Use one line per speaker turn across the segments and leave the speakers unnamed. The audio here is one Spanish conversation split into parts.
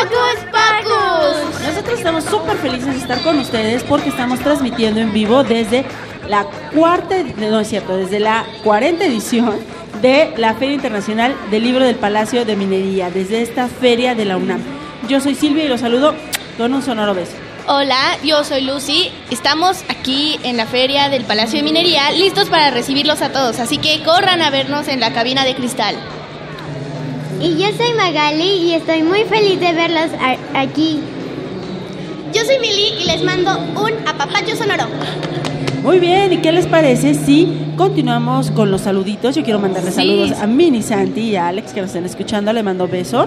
¡Hocus Pocus!
Nosotros estamos súper felices de estar con ustedes porque estamos transmitiendo en vivo desde la cuarta, no es cierto, desde la cuarenta edición de la Feria Internacional del Libro del Palacio de Minería, desde esta feria de la UNAM. Yo soy Silvia y los saludo con un sonoro beso.
Hola, yo soy Lucy. Estamos aquí en la feria del Palacio de Minería, listos para recibirlos a todos. Así que corran a vernos en la cabina de cristal.
Y yo soy Magali y estoy muy feliz de verlos aquí.
Yo soy Mili y les mando un apapacho sonoro.
Muy bien, ¿y qué les parece si continuamos con los saluditos? Yo quiero mandarle
Sí.
saludos a Mini Santi y a Alex que nos están escuchando. Le mando beso.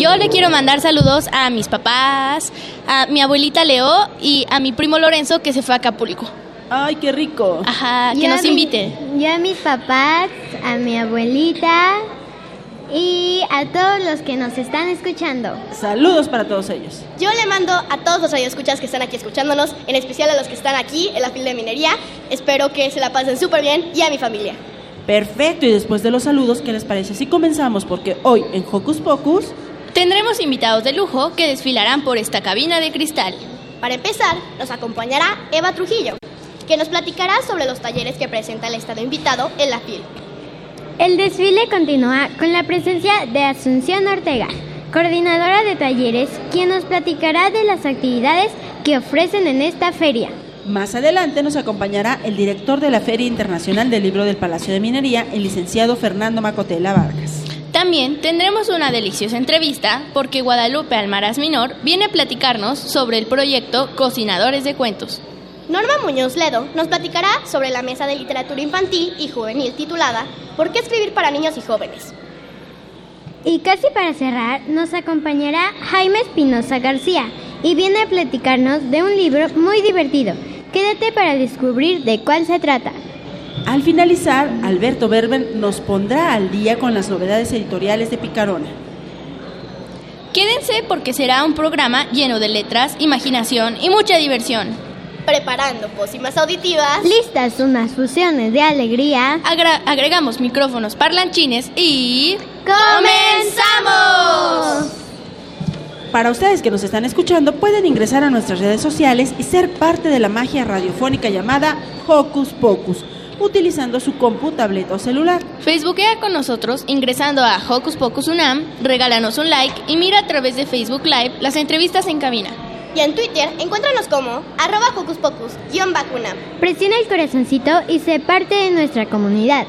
Yo le quiero mandar saludos a mis papás, a mi abuelita Leo y a mi primo Lorenzo que se fue a Acapulco.
Ay, qué rico.
Ajá, que
Yo
nos
a mi-
invite.
Yo a mis papás, a mi abuelita y a todos los que nos están escuchando.
Saludos para todos ellos.
Yo le mando a todos los radioescuchas que están aquí escuchándonos, en especial a los que están aquí en la fila de minería. Espero que se la pasen súper bien y a mi familia.
Perfecto, y después de los saludos, ¿qué les parece si comenzamos? Porque hoy en Hocus Pocus
Tendremos invitados de lujo que desfilarán por esta cabina de cristal. Para empezar, nos acompañará Eva Trujillo, que nos platicará sobre los talleres que presenta el estado invitado en la FIL.
El desfile continúa con la presencia de Asunción Ortega, coordinadora de talleres, quien nos platicará de las actividades que ofrecen en esta feria.
Más adelante nos acompañará el director de la Feria Internacional del Libro del Palacio de Minería, el licenciado Fernando Macotela Vargas.
También tendremos una deliciosa entrevista porque Guadalupe Almaraz Minor viene a platicarnos sobre el proyecto Cocinadores de Cuentos. Norma Muñoz Ledo nos platicará sobre la mesa de literatura infantil y juvenil titulada ¿Por qué escribir para niños y jóvenes?
Y casi para cerrar, nos acompañará Jaime Espinosa García y viene a platicarnos de un libro muy divertido. Quédate para descubrir de cuál se trata.
Al finalizar, Alberto Berben nos pondrá al día con las novedades editoriales de Picarona.
Quédense porque será un programa lleno de letras, imaginación y mucha diversión. Preparando pócimas auditivas,
Listas unas fusiones de alegría.
agra- agregamos micrófonos parlanchines y...
¡Comenzamos!
Para ustedes que nos están escuchando, pueden ingresar a nuestras redes sociales y ser parte de la magia radiofónica llamada Hocus Pocus, utilizando su compu, tableta o celular.
Facebookea con nosotros ingresando a Hocus Pocus Unam, regálanos un like y mira a través de Facebook Live las entrevistas en cabina. Y en Twitter encuéntranos como arroba Hocus Pocus guion vacuna.
Presiona el corazoncito y sé parte de nuestra comunidad.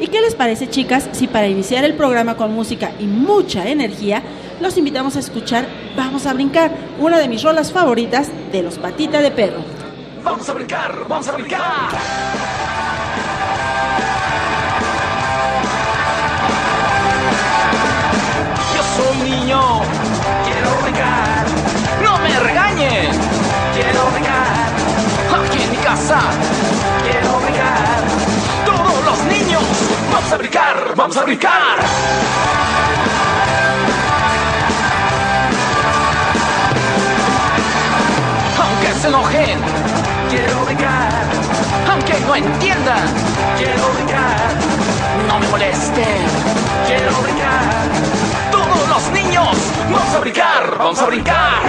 ¿Y qué les parece, chicas, si para iniciar el programa con música y mucha energía, los invitamos a escuchar Vamos a brincar, una de mis rolas favoritas de los Patita de Perro?
Vamos a brincar, vamos a brincar. Yo soy niño, quiero brincar. Todos los niños, vamos a brincar, vamos a brincar. Aunque se enojen, quiero brincar. Aunque no entiendan, quiero brincar. No me molesten, quiero brincar. Todos los niños, vamos a brincar, vamos a brincar.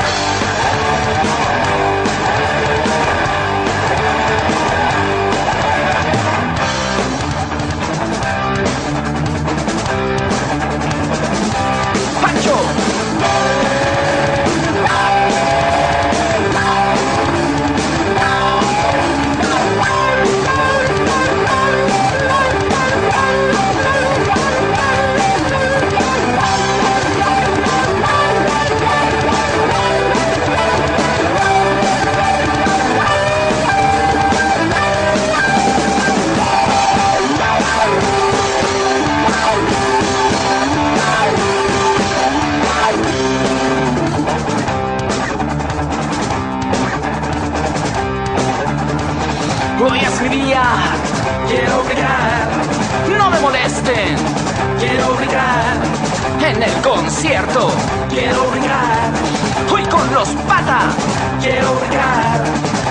Los patas. Quiero brillar.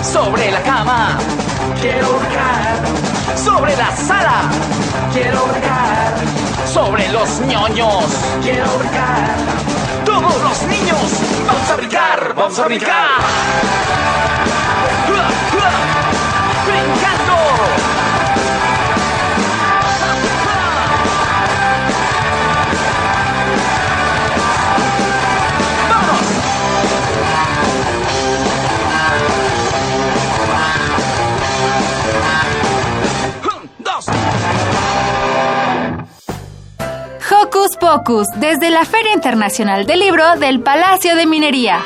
Sobre la cama. Quiero brillar. Sobre la sala. Quiero brillar. Sobre los ñoños. Quiero brillar. Todos los niños. Vamos a brincar. Vamos a brincar. ¡Brincando!
Desde la Feria Internacional del Libro del Palacio de Minería.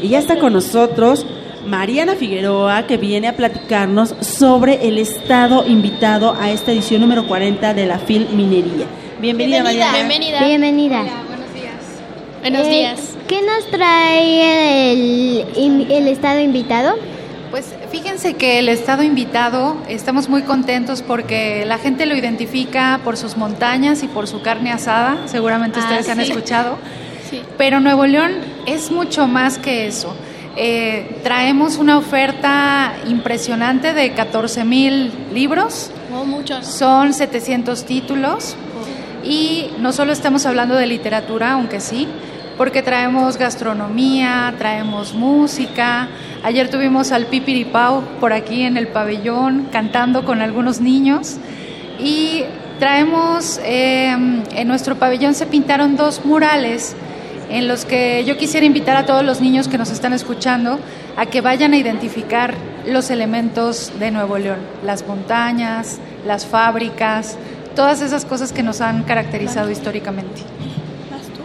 Y ya está con nosotros Mariana Figueroa, que viene a platicarnos sobre el estado invitado a esta edición número 40 de la FIL Minería. Bienvenida, Mariana.
Bienvenida.
Bienvenida.
Buenos
Eh,
días.
¿Qué nos trae el estado invitado?
Fíjense que el estado invitado, estamos muy contentos porque la gente lo identifica por sus montañas y por su carne asada, seguramente
Ah,
ustedes han escuchado,
Sí.
pero Nuevo León es mucho más que eso. Eh, traemos una oferta impresionante de 14 mil libros,
Oh, muchos.
son 700 títulos y no solo estamos hablando de literatura, aunque sí, porque traemos gastronomía, traemos música. Ayer tuvimos al Pipiripau por aquí en el pabellón cantando con algunos niños y traemos, eh, en nuestro pabellón se pintaron dos murales en los que yo quisiera invitar a todos los niños que nos están escuchando a que vayan a identificar los elementos de Nuevo León, las montañas, las fábricas, todas esas cosas que nos han caracterizado históricamente.
¿Vas tú?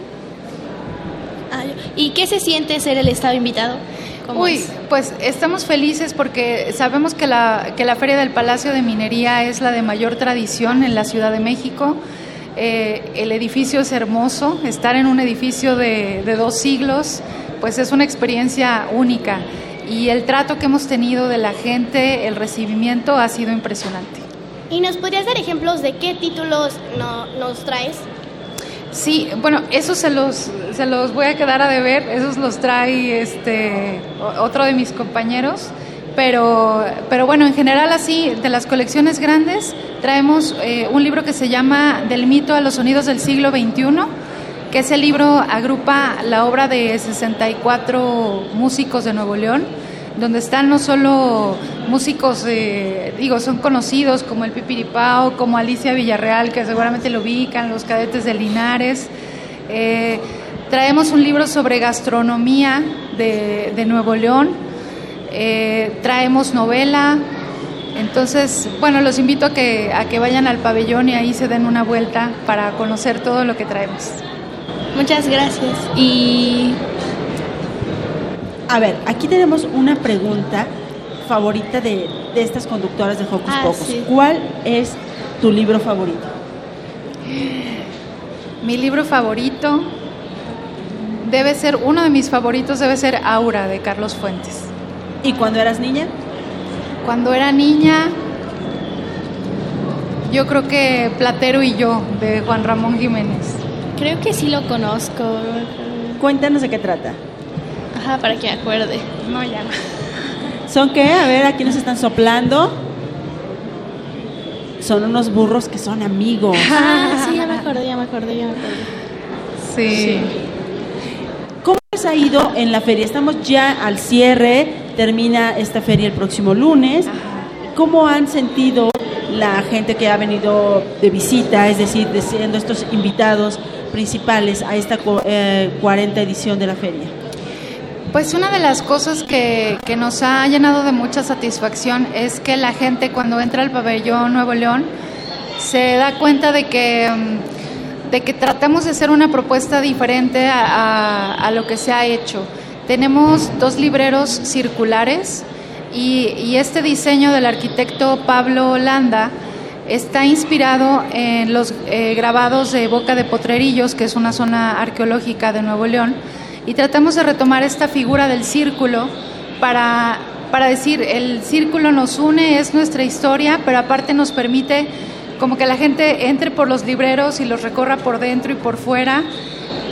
Ah, yo. ¿Y qué se siente ser el estado invitado? ¿Cómo
Uy,
es?
pues estamos felices porque sabemos que la, que la Feria del Palacio de Minería es la de mayor tradición en la Ciudad de México. Eh, el edificio es hermoso, estar en un edificio de, de dos siglos, pues es una experiencia única. Y el trato que hemos tenido de la gente, el recibimiento ha sido impresionante.
¿Y nos podrías dar ejemplos de qué títulos no- nos traes?
Sí, bueno, esos se los, se los voy a quedar a deber, esos los trae este, otro de mis compañeros, pero, pero bueno, en general así, de las colecciones grandes, traemos eh, un libro que se llama Del mito a los sonidos del siglo XXI, que ese libro agrupa la obra de 64 músicos de Nuevo León, donde están no solo músicos, eh, digo, son conocidos como el Pipiripao, como Alicia Villarreal, que seguramente lo ubican, los cadetes de Linares. Eh, traemos un libro sobre gastronomía de, de Nuevo León, Eh, traemos novela. Entonces, bueno, los invito a que, a que vayan al pabellón y ahí se den una vuelta para conocer todo lo que traemos.
Muchas gracias. Y
A ver, aquí tenemos una pregunta favorita de, de estas conductoras de Hocus
Ah,
Pocus.
sí.
¿Cuál es tu libro favorito?
Mi libro favorito debe ser, uno de mis favoritos debe ser Aura de Carlos Fuentes.
¿Y cuando eras niña?
Cuando era niña, yo creo que Platero y yo de Juan Ramón Jiménez.
creo que sí lo conozco.
Cuéntanos de qué trata.
Ajá, para que acuerde.
No, ya no.
¿Son qué? A ver, aquí nos están soplando. Son unos burros que son amigos.
Ah, sí, ya me acordé, ya me acordé, ya me acordé.
Sí.
¿Cómo les ha ido en la feria? Estamos ya al cierre, termina esta feria el próximo lunes. ¿Cómo han sentido la gente que ha venido de visita, es decir, de siendo estos invitados principales a esta eh, 40 edición de la feria?
Pues una de las cosas que, que nos ha llenado de mucha satisfacción es que la gente cuando entra al pabellón Nuevo León se da cuenta de que, mm, de que tratamos de hacer una propuesta diferente a, a- lo que se ha hecho. Tenemos dos libreros circulares y, y este diseño del arquitecto Pablo Holanda está inspirado en los eh, grabados de Boca de Potrerillos, que es una zona arqueológica de Nuevo León, y tratamos de retomar esta figura del círculo para, para decir, el círculo nos une, es nuestra historia, pero aparte nos permite como que la gente entre por los libreros y los recorra por dentro y por fuera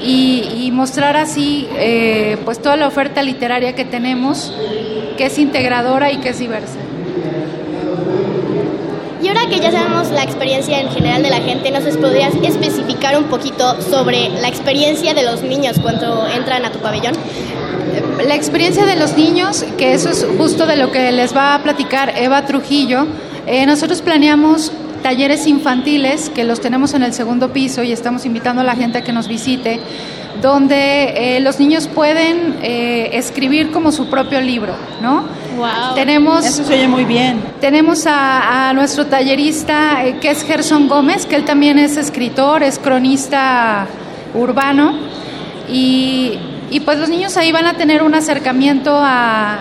y, mostrar así eh, pues toda la oferta literaria que tenemos, que es integradora y que es diversa.
Ahora que ya sabemos la experiencia en general de la gente, ¿nos podrías especificar un poquito sobre la experiencia de los niños cuando entran a tu pabellón?
La experiencia de los niños, que eso es justo de lo que les va a platicar Eva Trujillo, eh, nosotros planeamos talleres infantiles que los tenemos en el segundo piso y estamos invitando a la gente a que nos visite, donde eh, los niños pueden eh, escribir como su propio libro, ¿no?
Wow.
Tenemos,
Eso se oye muy bien.
Tenemos a, nuestro tallerista eh, que es Gerson Gómez, que él también es escritor, es cronista urbano y, y pues los niños ahí van a tener un acercamiento a,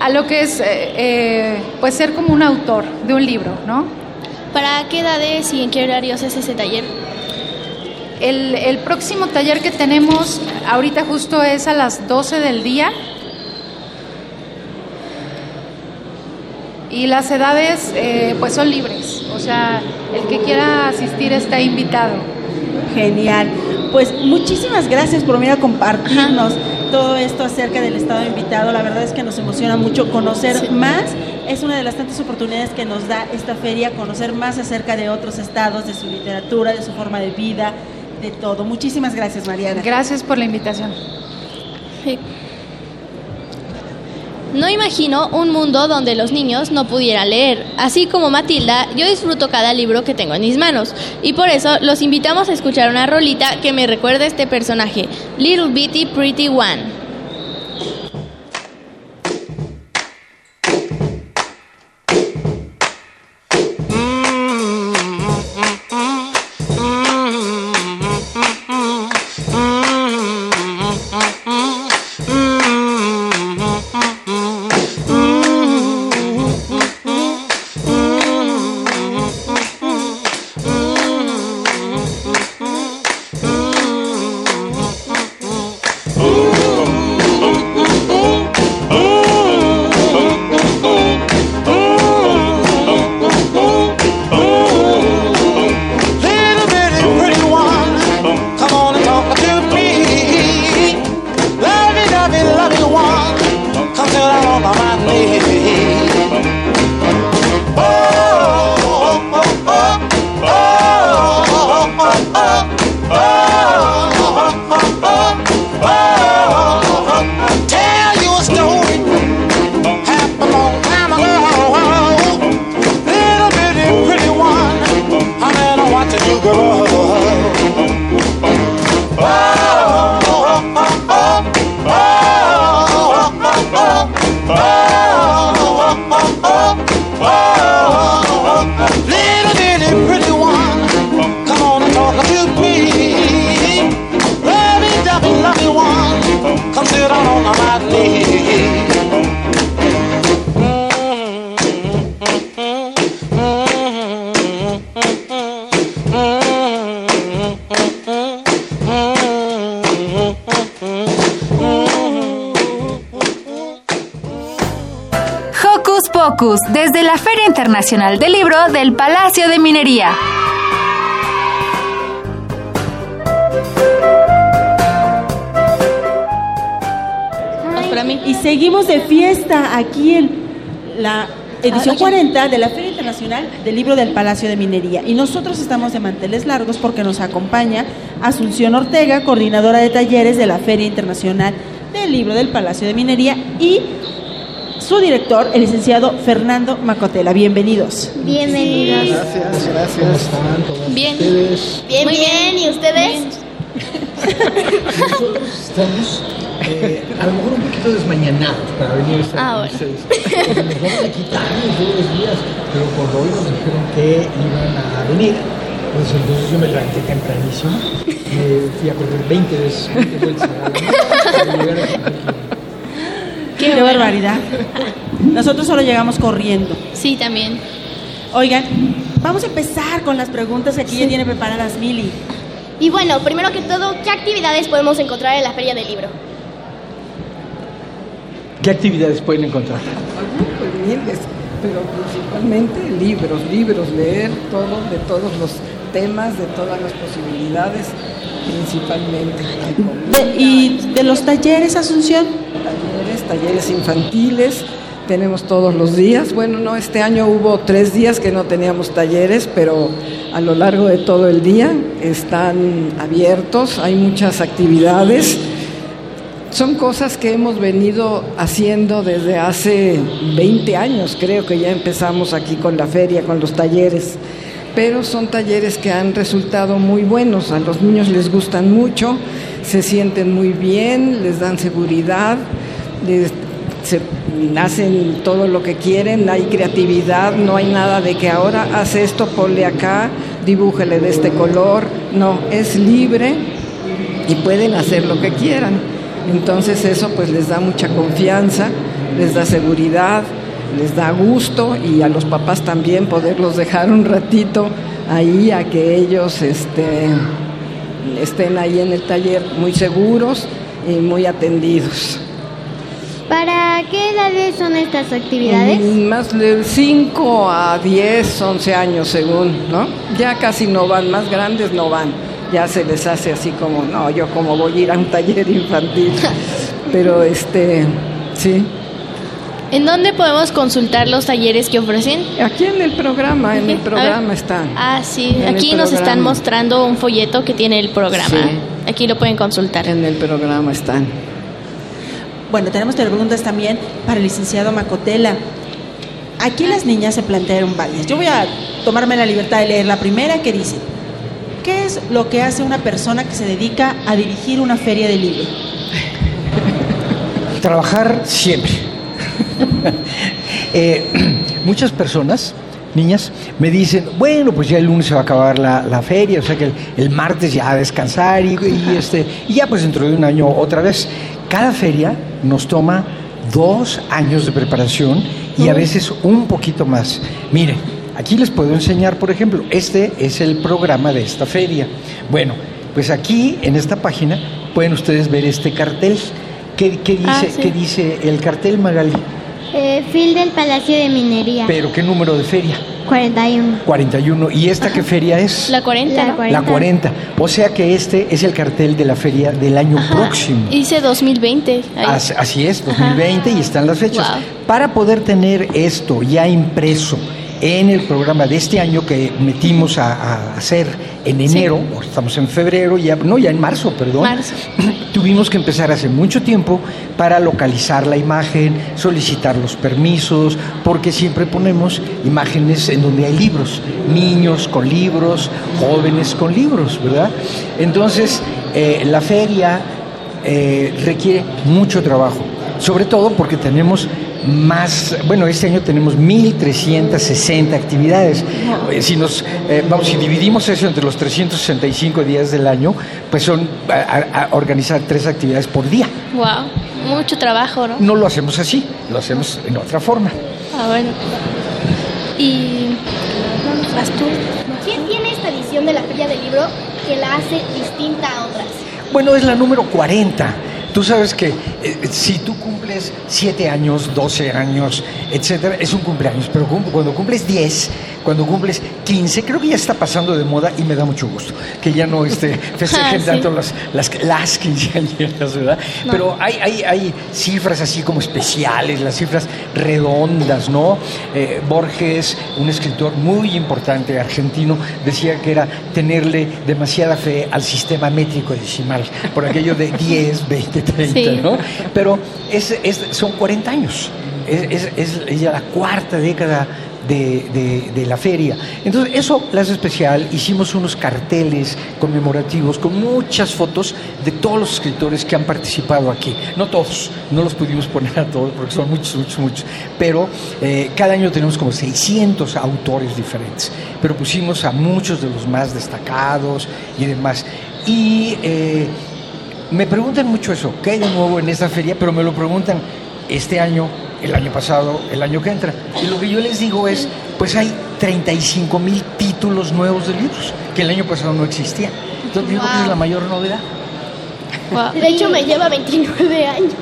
a lo que es pues ser como un autor de un libro, ¿no?
¿Para qué edades y en qué horarios es ese taller?
El, próximo taller que tenemos ahorita justo es a las 12 del día. Y las edades eh, pues son libres, o sea, el que quiera asistir está invitado.
Genial. Pues muchísimas gracias por venir a compartirnos todo esto acerca del estado invitado. La verdad es que nos emociona mucho conocer más. Es una de las tantas oportunidades que nos da esta feria, conocer más acerca de otros estados, de su literatura, de su forma de vida, de todo. Muchísimas gracias, Mariana.
Gracias por la invitación.
No imagino un mundo donde los niños no pudieran leer. Así como Matilda, yo disfruto cada libro que tengo en mis manos. Y por eso los invitamos a escuchar una rolita que me recuerda a este personaje, Little Bitty Pretty One.
Internacional del Libro del Palacio de Minería.
Y seguimos de fiesta aquí en la edición 40 ah, de la Feria Internacional del Libro del Palacio de Minería. Y nosotros estamos de manteles largos porque nos acompaña Asunción Ortega, coordinadora de talleres de la Feria Internacional del Libro del Palacio de Minería y su director, el licenciado Fernando Macotela. Bienvenidos.
Bienvenidos.
Gracias, gracias. ¿Cómo están?
bien. Bien, bien. ¿Y ustedes?
Nosotros estamos eh, a lo mejor un poquito desmañanados para venir a estar
ah,
con ustedes. nos vamos a quitar todos los días, pero por hoy nos dijeron que iban a venir. Pues entonces yo me levanté tempranísimo, me fui a correr 20 veces, 20 vueltas a la para llegar aquí.
Qué, barbaridad. Nosotros solo llegamos corriendo.
Sí, también.
Oigan, vamos a empezar con las preguntas que aquí ya tiene preparadas Mili.
Y bueno, primero que todo, ¿qué actividades podemos encontrar en la Feria del Libro?
¿Qué actividades pueden encontrar?
Pues miles, pero principalmente libros, libros, leer todo, de todos los temas, de todas las posibilidades, principalmente.
De- ¿Y de los talleres, Asunción?
Talleres, talleres infantiles, tenemos todos los días. Bueno, no, este año hubo tres días que no teníamos talleres, pero a lo largo de todo el día están abiertos, hay muchas actividades. Son cosas que hemos venido haciendo desde hace 20 años, creo que ya empezamos aquí con la feria, con los talleres, pero son talleres que han resultado muy buenos, a los niños les gustan mucho, se sienten muy bien, les dan seguridad, se hacen todo lo que quieren, hay creatividad, no hay nada de que ahora hace esto, ponle acá, dibújale de este color, no, es libre y pueden hacer lo que quieran. Entonces eso pues les da mucha confianza, les da seguridad, les da gusto y a los papás también poderlos dejar un ratito ahí a que ellos este, estén ahí en el taller muy seguros y muy atendidos.
¿Para qué edades son estas actividades?
Mm, Más de 5 a 10, 11 años según, ¿no? Ya casi no van, más grandes no van. Ya se les hace así como, no, yo como voy a ir a un taller infantil. Pero este, sí.
¿En dónde podemos consultar los talleres que ofrecen?
Aquí en el programa, en el programa
ver.
está.
Ah, sí.
En
Aquí nos están mostrando un folleto que tiene el programa.
Sí.
Aquí lo pueden consultar.
En el programa están.
Bueno, tenemos preguntas también para el licenciado Macotela. Aquí las niñas se plantearon varias. Yo voy a tomarme la libertad de leer la primera que dice, ¿qué es lo que hace una persona que se dedica a dirigir una feria de libro?
Trabajar siempre. Eh, muchas personas, niñas, me dicen, bueno, pues ya el lunes se va a acabar la, la feria, o sea que el, el martes ya a descansar y, y, este, y ya pues dentro de un año otra vez. Cada feria nos toma dos años de preparación y a veces un poquito más. Miren, aquí les puedo enseñar, por ejemplo, este es el programa de esta feria. Bueno, pues aquí en esta página pueden ustedes ver este cartel. ¿Qué, qué dice,
Ah, sí.
qué dice el cartel, Magali?
Eh, Fil del Palacio de Minería.
¿Pero qué número de feria?
41.
41. ¿Y esta qué feria es?
La 40.
La
¿no?
40.
La 40. O sea que este es el cartel de la feria del año próximo.
Dice 2020. ahí.
As- Así es, 2020 y están las fechas.
Wow.
Para poder tener esto ya impreso en el programa de este año que metimos a, a hacer en enero, estamos en febrero, ya, no, ya en marzo, perdón.
Marzo.
Tuvimos que empezar hace mucho tiempo para localizar la imagen, solicitar los permisos, porque siempre ponemos imágenes en donde hay libros, niños con libros, jóvenes con libros, ¿verdad? Entonces, eh, la feria eh, requiere mucho trabajo, sobre todo porque tenemos más, bueno, este año tenemos 1.360 actividades. Eh, Si nos, eh, vamos, si dividimos eso entre los 365 días del año, pues son a, a- a organizar tres actividades por día.
Wow. Mucho trabajo, ¿no?
No lo hacemos así, lo hacemos en otra forma.
Ah, bueno. Y. ¿Vas tú?
¿Quién tiene esta edición de la Feria del Libro que la hace distinta a otras?
Bueno, es la número 40. Tú sabes que eh, si tú cumples 7 años, 12 años, etcétera, es un cumpleaños, pero cuando cumples 10, cuando cumples 15, creo que ya está pasando de moda y me da mucho gusto que ya no este, festejen
sí.
tanto las, las, las quinceañeras, ¿verdad?
No.
Pero hay, hay, hay cifras así como especiales, las cifras redondas, ¿no? Eh, Borges, un escritor muy importante argentino, decía que era tenerle demasiada fe al sistema métrico decimal, por aquello de 10, 20, 30,
Sí.
¿no? Pero es, es- son 40 años, es- es ya la cuarta década de, de- la feria. Entonces, eso la hace especial. Hicimos unos carteles conmemorativos con muchas fotos de todos los escritores que han participado aquí. No todos, no los pudimos poner a todos porque son muchos, muchos, muchos. Pero eh, cada año tenemos como 600 autores diferentes. Pero pusimos a muchos de los más destacados y demás. Y eh, me preguntan mucho eso, ¿qué hay de nuevo en esta feria? Pero me lo preguntan este año, el año pasado, el año que entra. Y lo que yo les digo es, pues hay 35 mil títulos nuevos de libros, que el año pasado no existían. Entonces yo creo que es la mayor novedad.
De hecho, me lleva 29 años.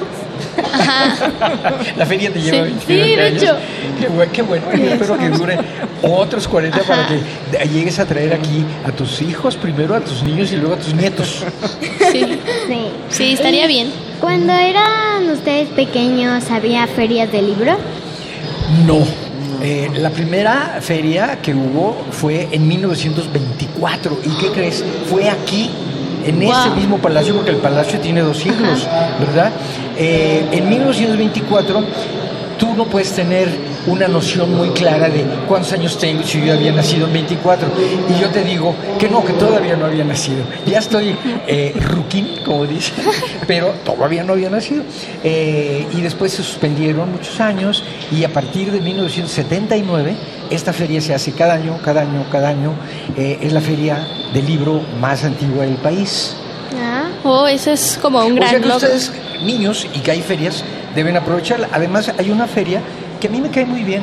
La feria te lleva
Sí,
29
sí, de
años.
hecho.
Qué, buen- qué bueno. Yo espero que dure otros 40 para que llegues a traer aquí a tus hijos, primero a tus niños y luego a tus nietos.
Sí. Sí, estaría bien.
Cuando eran ustedes pequeños, ¿había ferias de libro?
No. Eh, la primera feria que hubo fue en 1924. ¿Y qué crees? Fue aquí, en
Wow.
ese mismo palacio, porque el palacio tiene dos siglos, ¿verdad? Eh, en 1924 tú no puedes tener una noción muy clara de cuántos años tengo si yo había nacido en 24. Y yo te digo que no, que todavía no había nacido. Ya estoy eh, ruquín, como dicen, pero todavía no había nacido. Eh, y después se suspendieron muchos años y a partir de 1979 esta feria se hace cada año, cada año, cada año. Eh, es la feria del libro más antigua del país.
Oh, eso es como un
O
gran
sea ustedes, niños, y que hay ferias, deben aprovecharla. Además, hay una feria que a mí me cae muy bien,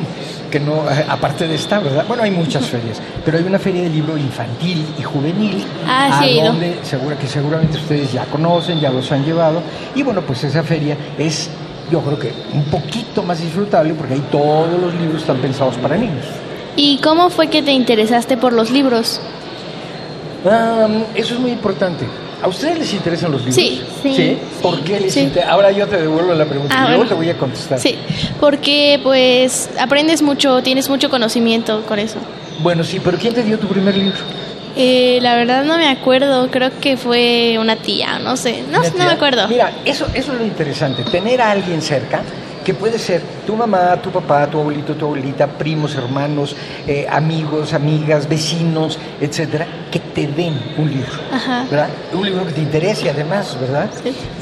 que no, eh, aparte de esta, ¿verdad? Bueno, hay muchas ferias, pero hay una feria de libro infantil y juvenil,
Ah, sí,
a donde segura que seguramente ustedes ya conocen, ya los han llevado, y bueno, pues esa feria es, yo creo que un poquito más disfrutable porque ahí todos los libros están pensados para niños.
¿Y cómo fue que te interesaste por los libros?
Am, eso es muy importante. ¿A ustedes les interesan los libros?
Sí.
¿Sí? ¿Por qué les interesa? Ahora yo te devuelvo la pregunta
Ah,
y luego
bueno.
te voy a contestar.
Sí, porque pues aprendes mucho, tienes mucho conocimiento con eso.
Bueno, sí, pero ¿quién te dio tu primer libro?
Eh, la verdad no me acuerdo, creo que fue una tía, no sé, no, no me acuerdo.
Mira, eso, eso es lo interesante, tener a alguien cerca que puede ser tu mamá, tu papá, tu abuelito, tu abuelita, primos, hermanos, eh, amigos, amigas, vecinos, etcétera, que te den un libro.
Ajá.
¿verdad? Un libro que te interese además, ¿verdad?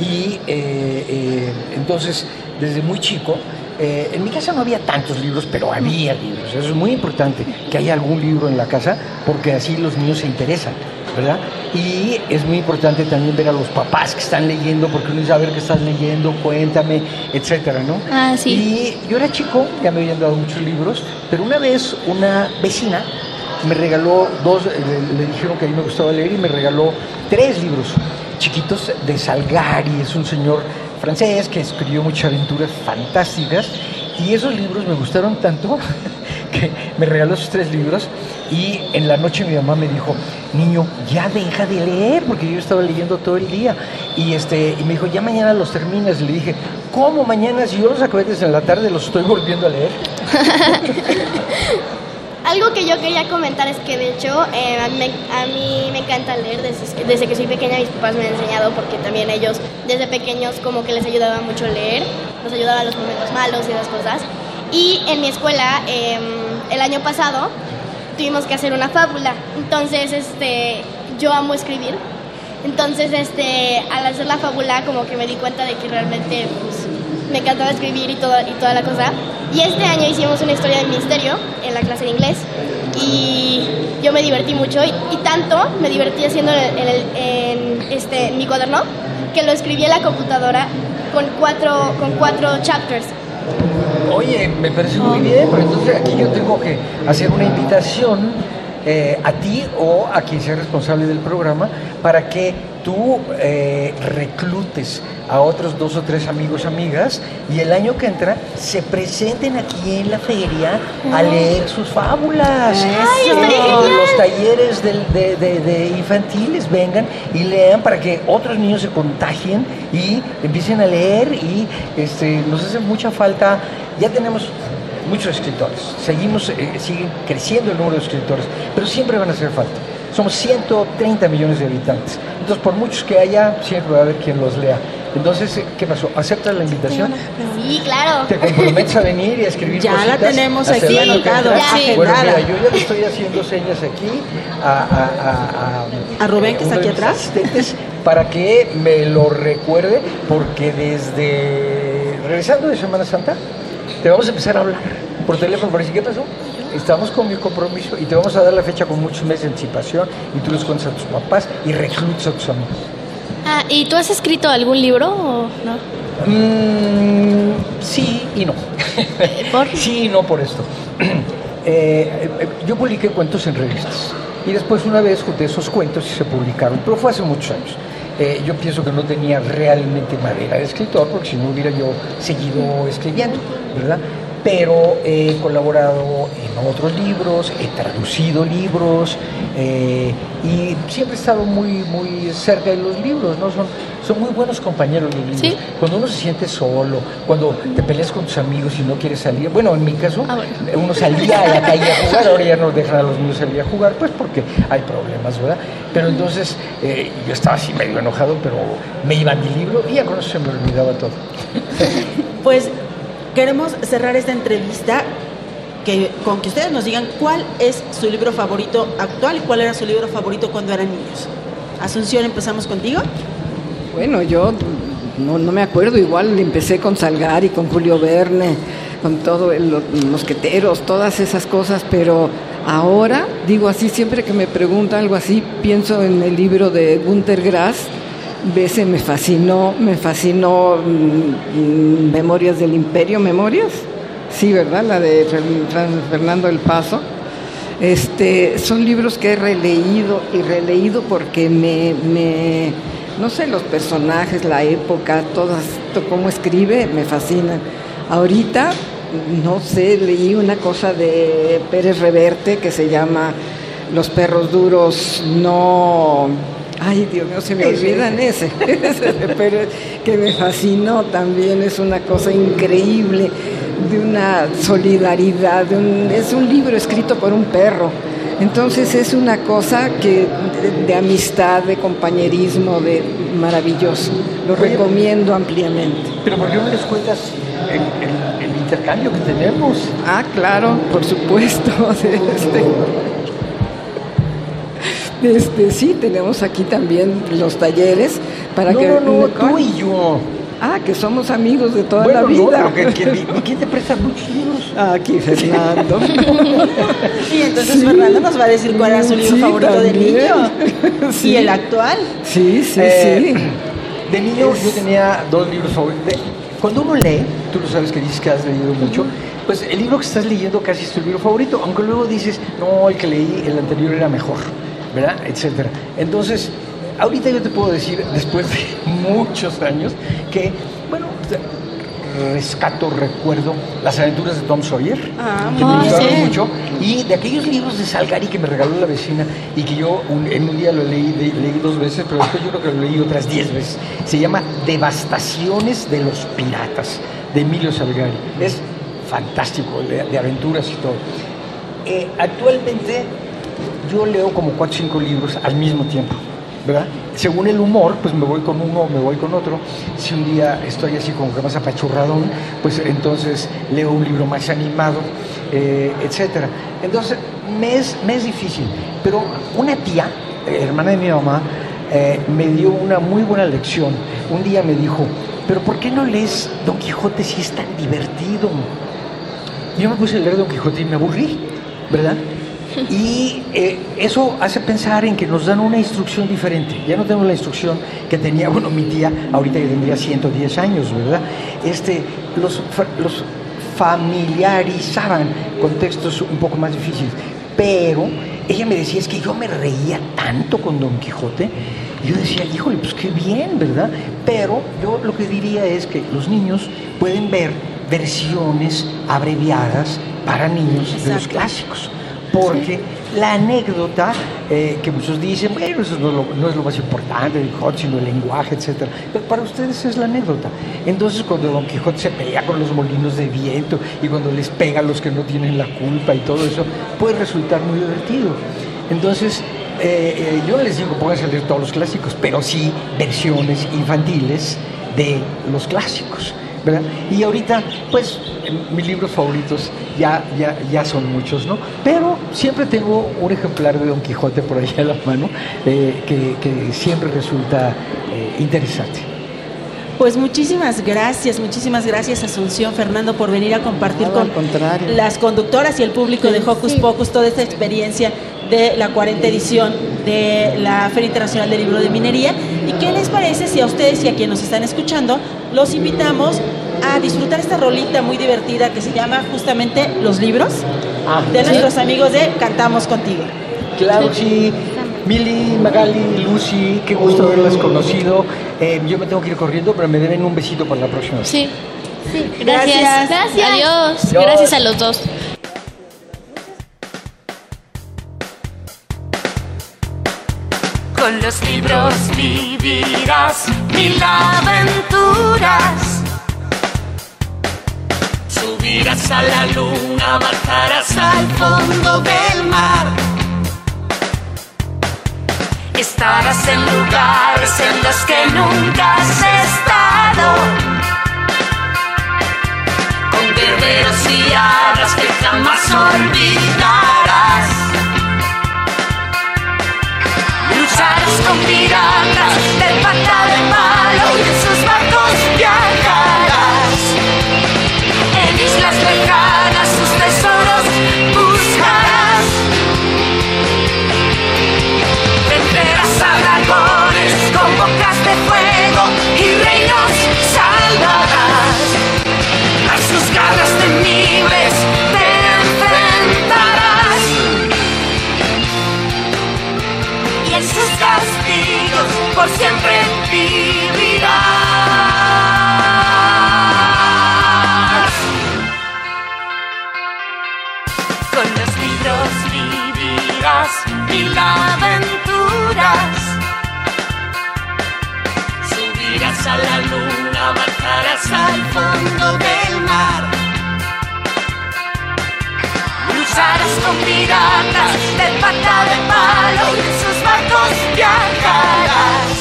Y eh, eh, entonces, desde muy chico, eh, en mi casa no había tantos libros, pero había libros. Eso es muy importante, que haya algún libro en la casa, porque así los niños se interesan, ¿verdad? Y es muy importante también ver a los papás que están leyendo, porque uno dice, a ver qué estás leyendo, cuéntame, etcétera, ¿no?
Ah, sí.
Y yo era chico, ya me habían dado muchos libros, pero una vez una vecina me regaló dos, le, le dijeron que a mí me gustaba leer y me regaló tres libros chiquitos de Salgari, es un señor francés que escribió muchas aventuras fantásticas y esos libros me gustaron tanto que me regaló esos tres libros y en la noche mi mamá me dijo, niño, ya deja de leer porque yo estaba leyendo todo el día y, este, y me dijo, ya mañana los terminas y le dije, ¿cómo mañana si yo los acabé en la tarde los estoy volviendo a leer?
Algo que yo quería comentar es que de hecho eh, a, mí, me- a mí me encanta leer desde, desde que soy pequeña, mis papás me han enseñado porque también ellos desde pequeños como que les ayudaba mucho leer, nos ayudaba en los momentos malos y esas cosas. Y en mi escuela em, el año pasado tuvimos que hacer una fábula, entonces este, yo amo escribir, entonces este, al hacer la fábula como que me di cuenta de que realmente pues, me encantaba escribir y, toda y toda la cosa. Y este año hicimos una historia de misterio en la clase de inglés y yo me divertí mucho y, y tanto me divertí haciendo en, el- en, este, en mi cuaderno que lo escribí en la computadora con cuatro, con cuatro chapters.
Oye, me parece muy bien, pero entonces aquí yo tengo que hacer una invitación eh, a ti o a quien sea responsable del programa para que tú eh, reclutes a otros dos o tres amigos, amigas, y el año que entra se presenten aquí en la feria a leer sus fábulas.
Ay, genial.
Los talleres de- de infantiles vengan y lean para que otros niños se contagien y empiecen a leer y este, nos hace mucha falta. Ya tenemos muchos escritores, seguimos, eh, sigue creciendo el número de escritores, pero siempre van a hacer falta. Somos 130 millones de habitantes. Entonces, por muchos que haya, siempre va a haber quien los lea. Entonces, eh, ¿qué pasó? ¿Aceptas la invitación?
Sí, claro.
¿Te comprometes a venir y a escribir
Ya la
cositas?
tenemos
¿Hasta
aquí anotado, ya.
Bueno, mira, yo ya le estoy haciendo señas aquí a, a, a,
A Rubén, que está aquí atrás.
asistentes, para que me lo recuerde, porque desde regresando de Semana Santa, te vamos a empezar a hablar por teléfono para decir, ¿qué pasó? Estamos con mi compromiso y te vamos a dar la fecha con muchos meses de anticipación y tú les cuentas a tus papás y reclutas a tus amigos.
Ah, ¿y tú has escrito algún libro o no?
Mm, sí y no. Sí y no por esto. eh, eh, yo publiqué cuentos en revistas y después una vez junté esos cuentos y se publicaron, pero fue hace muchos años. Eh, yo pienso que no tenía realmente madera de escritor, porque si no hubiera yo seguido escribiendo, ¿verdad? Pero he colaborado en otros libros, he traducido libros eh, y siempre he estado muy, muy cerca de los libros, ¿no? Son, son muy buenos compañeros los libros. Cuando uno se siente solo, cuando te peleas con tus amigos y no quieres salir, bueno, en mi caso, uno salía a la calle a jugar, ahora ya no dejan a los niños salir a jugar, pues porque hay problemas, ¿verdad? Pero entonces eh, yo estaba así medio enojado, pero me iba a mi libro y ya con eso se me olvidaba todo.
Pues queremos cerrar esta entrevista que, con que ustedes nos digan cuál es su libro favorito actual y cuál era su libro favorito cuando eran niños. Asunción, empezamos contigo.
Bueno, yo no, me acuerdo, igual empecé con Salgari, con Julio Verne, con todo el- los mosqueteros, todas esas cosas, pero ahora, digo así, siempre que me preguntan algo así, pienso en el libro de Günter Grass, ese me fascinó, me fascinó mm, mm, Memorias del Imperio, Memorias, sí, ¿verdad? La de Fernando El Paso. Este, son libros que he releído y releído porque me, me- no sé, los personajes, la época, todas, to- cómo escribe, me fascinan. Ahorita, no sé, leí una cosa de Pérez Reverte que se llama Los perros duros no... Ay, Dios mío, se me olvidan ese, Pérez, que me fascinó también, es una cosa increíble, de una solidaridad, de un- es un libro escrito por un perro. Entonces es una cosa que de, de amistad, de compañerismo, de maravilloso. Lo recomiendo ampliamente.
Pero ¿por qué no les cuentas el, el- el intercambio que tenemos?
Ah, claro, por supuesto. Este, este, sí, tenemos aquí también los talleres para
No,
que
no, no, tú y yo.
Ah, que somos amigos de toda
Bueno,
la
no,
vida.
pero que- que- ¿quién te presta muchos libros?
Aquí Fernando.
Y entonces Fernando nos va a decir cuál era su libro
Sí,
favorito de niño.
Sí.
Y el actual.
Sí, sí,
Eh,
sí.
De niño yo tenía dos libros favoritos. Cuando uno lee, tú lo sabes que dices que has leído mucho, pues el libro que estás leyendo casi es tu libro favorito, aunque luego dices, no, el que leí, el anterior era mejor, ¿verdad? Etcétera. Entonces, ahorita yo te puedo decir, después de muchos años, que, bueno, rescato, recuerdo las aventuras de Tom Sawyer,
Ah,
que me gustaron mucho, y de aquellos libros de Salgari que me regaló la vecina y que yo un- en un día lo leí, de- leí dos veces, pero después yo creo que lo leí otras diez veces. Se llama Devastaciones de los Piratas, de Emilio Salgari. Es fantástico, de, de aventuras y todo. Eh, actualmente yo leo como cuatro o cinco libros al mismo tiempo, ¿verdad? Según el humor, pues me voy con uno, me voy con otro. Si un día estoy así como que más apachurradón, pues entonces leo un libro más animado, eh, etcétera. Entonces, me es, me es difícil. Pero una tía, eh, hermana de mi mamá, eh, me dio una muy buena lección. Un día me dijo, pero ¿por qué no lees Don Quijote si es tan divertido? Yo me puse a leer Don Quijote y me aburrí, ¿verdad? Y eh, eso hace pensar en que nos dan una instrucción diferente. Ya no tenemos la instrucción que tenía, bueno, mi tía, ahorita que tendría 110 años, ¿verdad? Este, los, los familiarizaban con textos un poco más difíciles. Pero ella me decía, es que yo me reía tanto con Don Quijote. Y yo decía, híjole, pues qué bien, ¿verdad? Pero yo lo que diría es que los niños pueden ver versiones abreviadas para niños de los clásicos. Porque la anécdota, eh, que muchos dicen, bueno, eso no es, lo, más importante del Quijote, sino el lenguaje, etc. Pero para ustedes es la anécdota. Entonces, cuando Don Quijote se pelea con los molinos de viento y cuando les pega a los que no tienen la culpa y todo eso, puede resultar muy divertido. Entonces, eh, eh, yo les digo a leer todos los clásicos, pero sí versiones infantiles de los clásicos. ¿Verdad? Y ahorita, pues, eh, mis libros favoritos ya, ya, ya son muchos, ¿no? Pero siempre tengo un ejemplar de Don Quijote por ahí a la mano eh, que, que siempre resulta eh, interesante.
Pues muchísimas gracias, muchísimas gracias Asunción, Fernando, por venir a compartir
Nada,
con las conductoras y el público de Hocus Pocus toda esta experiencia de la 40 edición de la Feria Internacional del Libro de Minería. ¿Y qué les parece si a ustedes y a quienes nos están escuchando los invitamos a disfrutar esta rolita muy divertida que se llama justamente Los Libros
Ah,
de
sí.
nuestros amigos de Cantamos Contigo.
Sí. Mili, Magali, Lucy, qué gusto haberlas conocido. Eh, yo me tengo que ir corriendo, pero me deben un besito para la próxima.
Sí.
Sí.
Gracias.
Gracias.
Adiós.
Adiós.
Gracias a los dos.
Con los libros vivirás mil aventuras. Subirás a la luna, bajarás al fondo del mar. Estarás en lugares en los que nunca has estado. Con guerreros y hadas que jamás olvidarás. Con piratas de pata de palo y en sus barcos viajarás. En islas lejanas vivirás mil aventuras. Subirás a la luna, bajarás al fondo del mar. Cruzarás con piratas de pata de palo en sus barcos viajarás.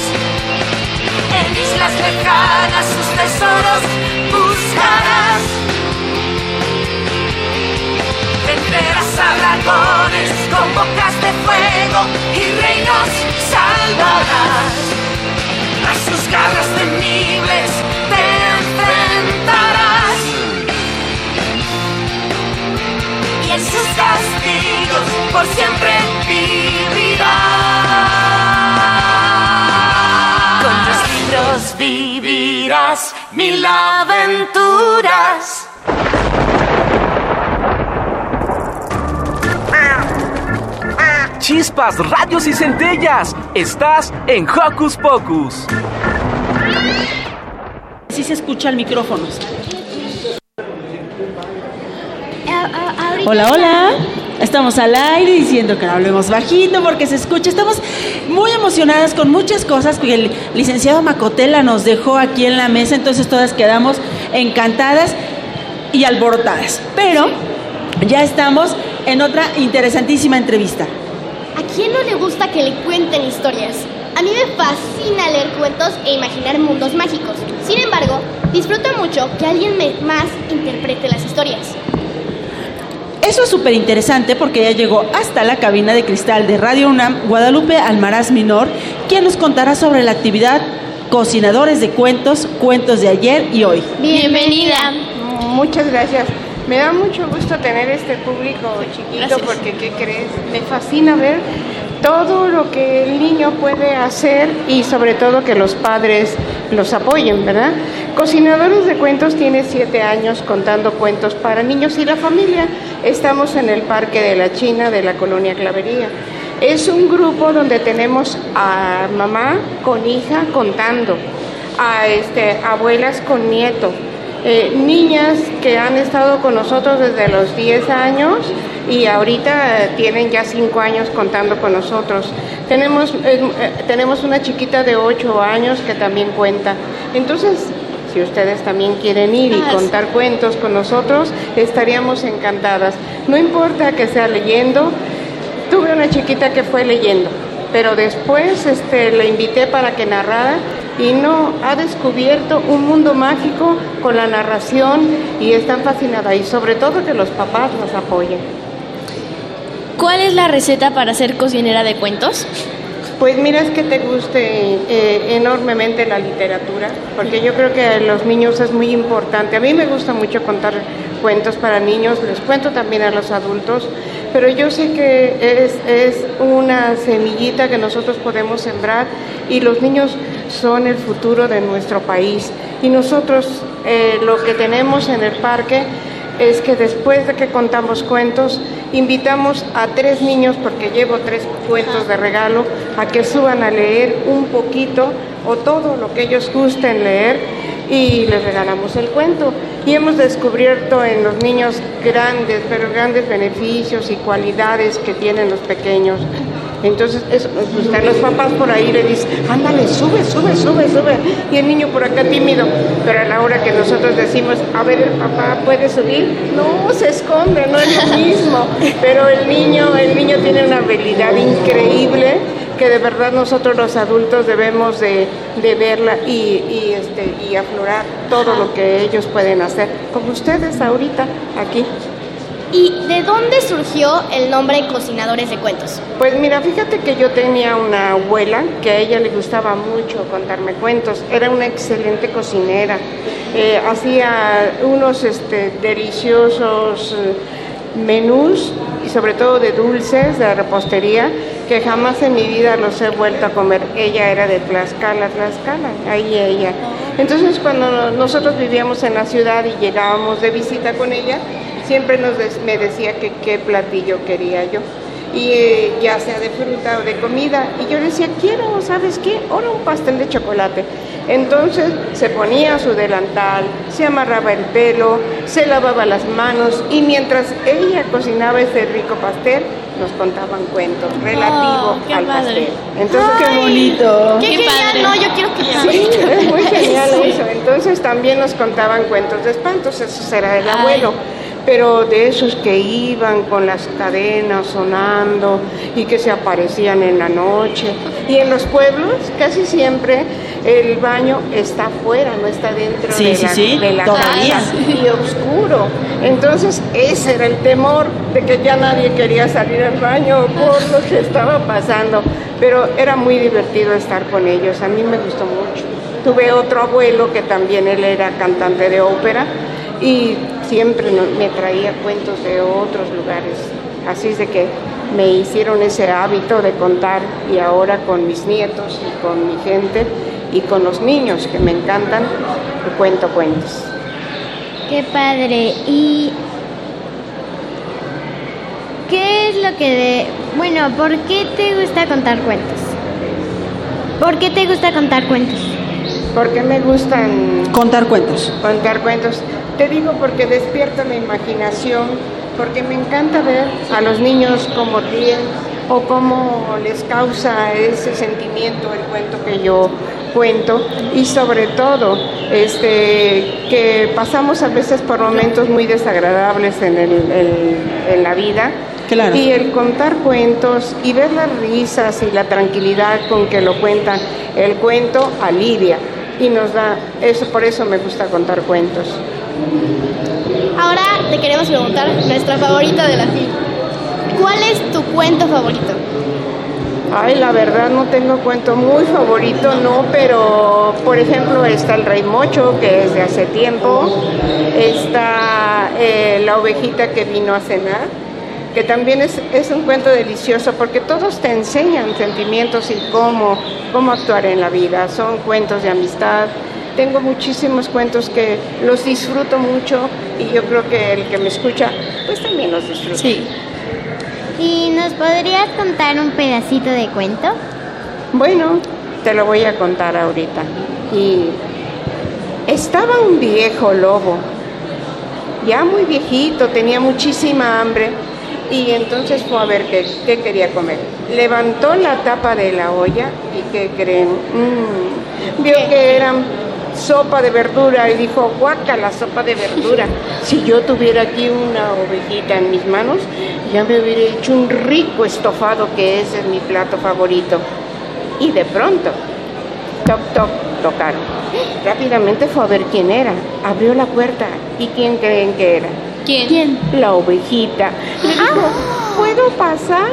En islas lejanas sus tesoros buscarás. Vencerás a dragones con bocas y reinos salvarás. A sus garras temibles te enfrentarás. y en sus castigos por siempre vivirás. Con los libros vivirás mil aventuras.
Chispas, radios y centellas. Estás en Hocus Pocus.
Así se escucha el micrófono. Hola, hola. Estamos al aire diciendo que hablemos bajito porque se escucha. Estamos muy emocionadas con muchas cosas que el licenciado Macotela nos dejó aquí en la mesa, entonces todas quedamos encantadas y alborotadas. Pero ya estamos en otra interesantísima entrevista.
¿A quién no le gusta que le cuenten historias? A mí me fascina leer cuentos e imaginar mundos mágicos. Sin embargo, disfruto mucho que alguien más interprete las historias.
Eso es súper interesante porque ya llegó hasta la cabina de cristal de Radio UNAM Guadalupe Almaraz Minor, quien nos contará sobre la actividad Cocinadores de Cuentos, Cuentos de ayer y hoy.
Bienvenida.
Muchas gracias. Me da mucho gusto tener este público chiquito
Gracias.
porque, ¿qué crees? Me fascina ver todo lo que el niño puede hacer y sobre todo que los padres los apoyen, ¿verdad? Cocinadores de Cuentos tiene siete años contando cuentos para niños y la familia. Estamos en el Parque de la China de la Colonia Clavería. Es un grupo donde tenemos a mamá con hija contando, a este, abuelas con nieto, eh, niñas que han estado con nosotros desde los 10 años y ahorita eh, tienen ya 5 años contando con nosotros. Tenemos, eh, tenemos una chiquita de 8 años que también cuenta. Entonces, si ustedes también quieren ir y
Ah,
contar cuentos con nosotros, estaríamos encantadas. No importa que sea leyendo, tuve una chiquita que fue leyendo, pero después este, le invité para que narrara y no, ha descubierto un mundo mágico con la narración y está fascinada y sobre todo que los papás nos apoyen.
¿Cuál es la receta para ser cocinera de cuentos?
Pues mira, es que te guste eh, enormemente la literatura, porque yo creo que a los niños es muy importante. A mí me gusta mucho contar cuentos para niños, les cuento también a los adultos, pero yo sé que es, es una semillita que nosotros podemos sembrar y los niños son el futuro de nuestro país. Y nosotros eh, lo que tenemos en el parque es que después de que contamos cuentos, invitamos a tres niños, porque llevo tres cuentos de regalo, a que suban a leer un poquito o todo lo que ellos gusten leer y les regalamos el cuento. Y hemos descubierto en los niños grandes, pero grandes beneficios y cualidades que tienen los pequeños. Entonces, eso, pues, están los papás por ahí le dicen, ándale, sube, sube, sube, sube. Y el niño por acá tímido. Pero a la hora que nosotros decimos, a ver, el papá puede subir, no, se esconde, no es lo mismo. Pero el niño, el niño tiene una habilidad increíble que de verdad nosotros los adultos debemos de, de verla y, y, este, y aflorar todo lo que ellos pueden hacer, como ustedes ahorita aquí.
¿Y de dónde surgió el nombre Cocinadores de Cuentos?
Pues mira, fíjate que yo tenía una abuela que a ella le gustaba mucho contarme cuentos. Era una excelente cocinera. Eh, hacía unos este, deliciosos eh, menús y sobre todo de dulces, de repostería, que jamás en mi vida los he vuelto a comer. Ella era de Tlaxcala, Tlaxcala, ahí ella. Entonces cuando nosotros vivíamos en la ciudad y llegábamos de visita con ella, siempre nos me decía que qué platillo quería yo. Y eh, ya sea de fruta o de comida. Y yo decía, quiero, ¿sabes qué? Ahora un pastel de chocolate. Entonces se ponía su delantal, se amarraba el pelo, se lavaba las manos y mientras ella cocinaba ese rico pastel, nos contaban cuentos relativo
Oh, qué
al
padre.
pastel. Entonces,
Ay,
qué bonito.
Qué, genial, no, yo quiero que
Sí, es muy genial eso. Entonces también nos contaban cuentos de espantos, eso era el abuelo. Pero de esos que iban con las cadenas sonando y que se aparecían en la noche. Y en los pueblos casi siempre el baño está afuera, no está dentro
Sí,
de,
sí,
la,
sí,
de la
todavía.
casa y oscuro. Entonces ese era el temor de que ya nadie quería salir al baño por lo que estaba pasando. Pero era muy divertido estar con ellos, a mí me gustó mucho. Tuve otro abuelo que también él era cantante de ópera y siempre me traía cuentos de otros lugares. Así es de que me hicieron ese hábito de contar y ahora con mis nietos y con mi gente y con los niños que me encantan, cuento cuentos.
Qué padre. ¿Y qué es lo que de... Bueno, ¿por qué te gusta contar cuentos? ¿Por qué te gusta contar cuentos?
Porque me gustan
Contar cuentos.
contar cuentos. Te digo porque despierta la imaginación, porque me encanta ver a los niños cómo ríen o cómo les causa ese sentimiento el cuento que yo cuento y sobre todo este que pasamos a veces por momentos muy desagradables en, el, el- en la vida
Claro.
y el contar cuentos y ver las risas y la tranquilidad con que lo cuentan el cuento alivia y nos da eso por eso me gusta contar cuentos
Ahora te queremos preguntar nuestra favorita de la fila. ¿Cuál es tu cuento favorito?
Ay, la verdad no tengo cuento muy favorito, no, pero por ejemplo está el Rey Mocho, que es de hace tiempo, está eh, la ovejita que vino a cenar, que también es, es un cuento delicioso porque todos te enseñan sentimientos y cómo, cómo actuar en la vida, son cuentos de amistad. Tengo muchísimos cuentos que los disfruto mucho y yo creo que el que me escucha, pues también los disfruta.
Sí.
¿Y nos podrías contar un pedacito de cuento?
Bueno, te lo voy a contar ahorita. Y estaba un viejo lobo, ya muy viejito, tenía muchísima hambre y entonces fue a ver qué, qué quería comer. Levantó la tapa de la olla y ¿qué creen? Mm, vio que era sopa de verdura y dijo, guaca la sopa de verdura. Si yo tuviera aquí una ovejita en mis manos, ya me hubiera hecho un rico estofado que ese es mi plato favorito. Y de pronto, toc, toc, tocaron. Rápidamente fue a ver quién era. Abrió la puerta. ¿Y quién creen que era?
¿Quién?
La ovejita. Le dijo, ¿puedo pasar?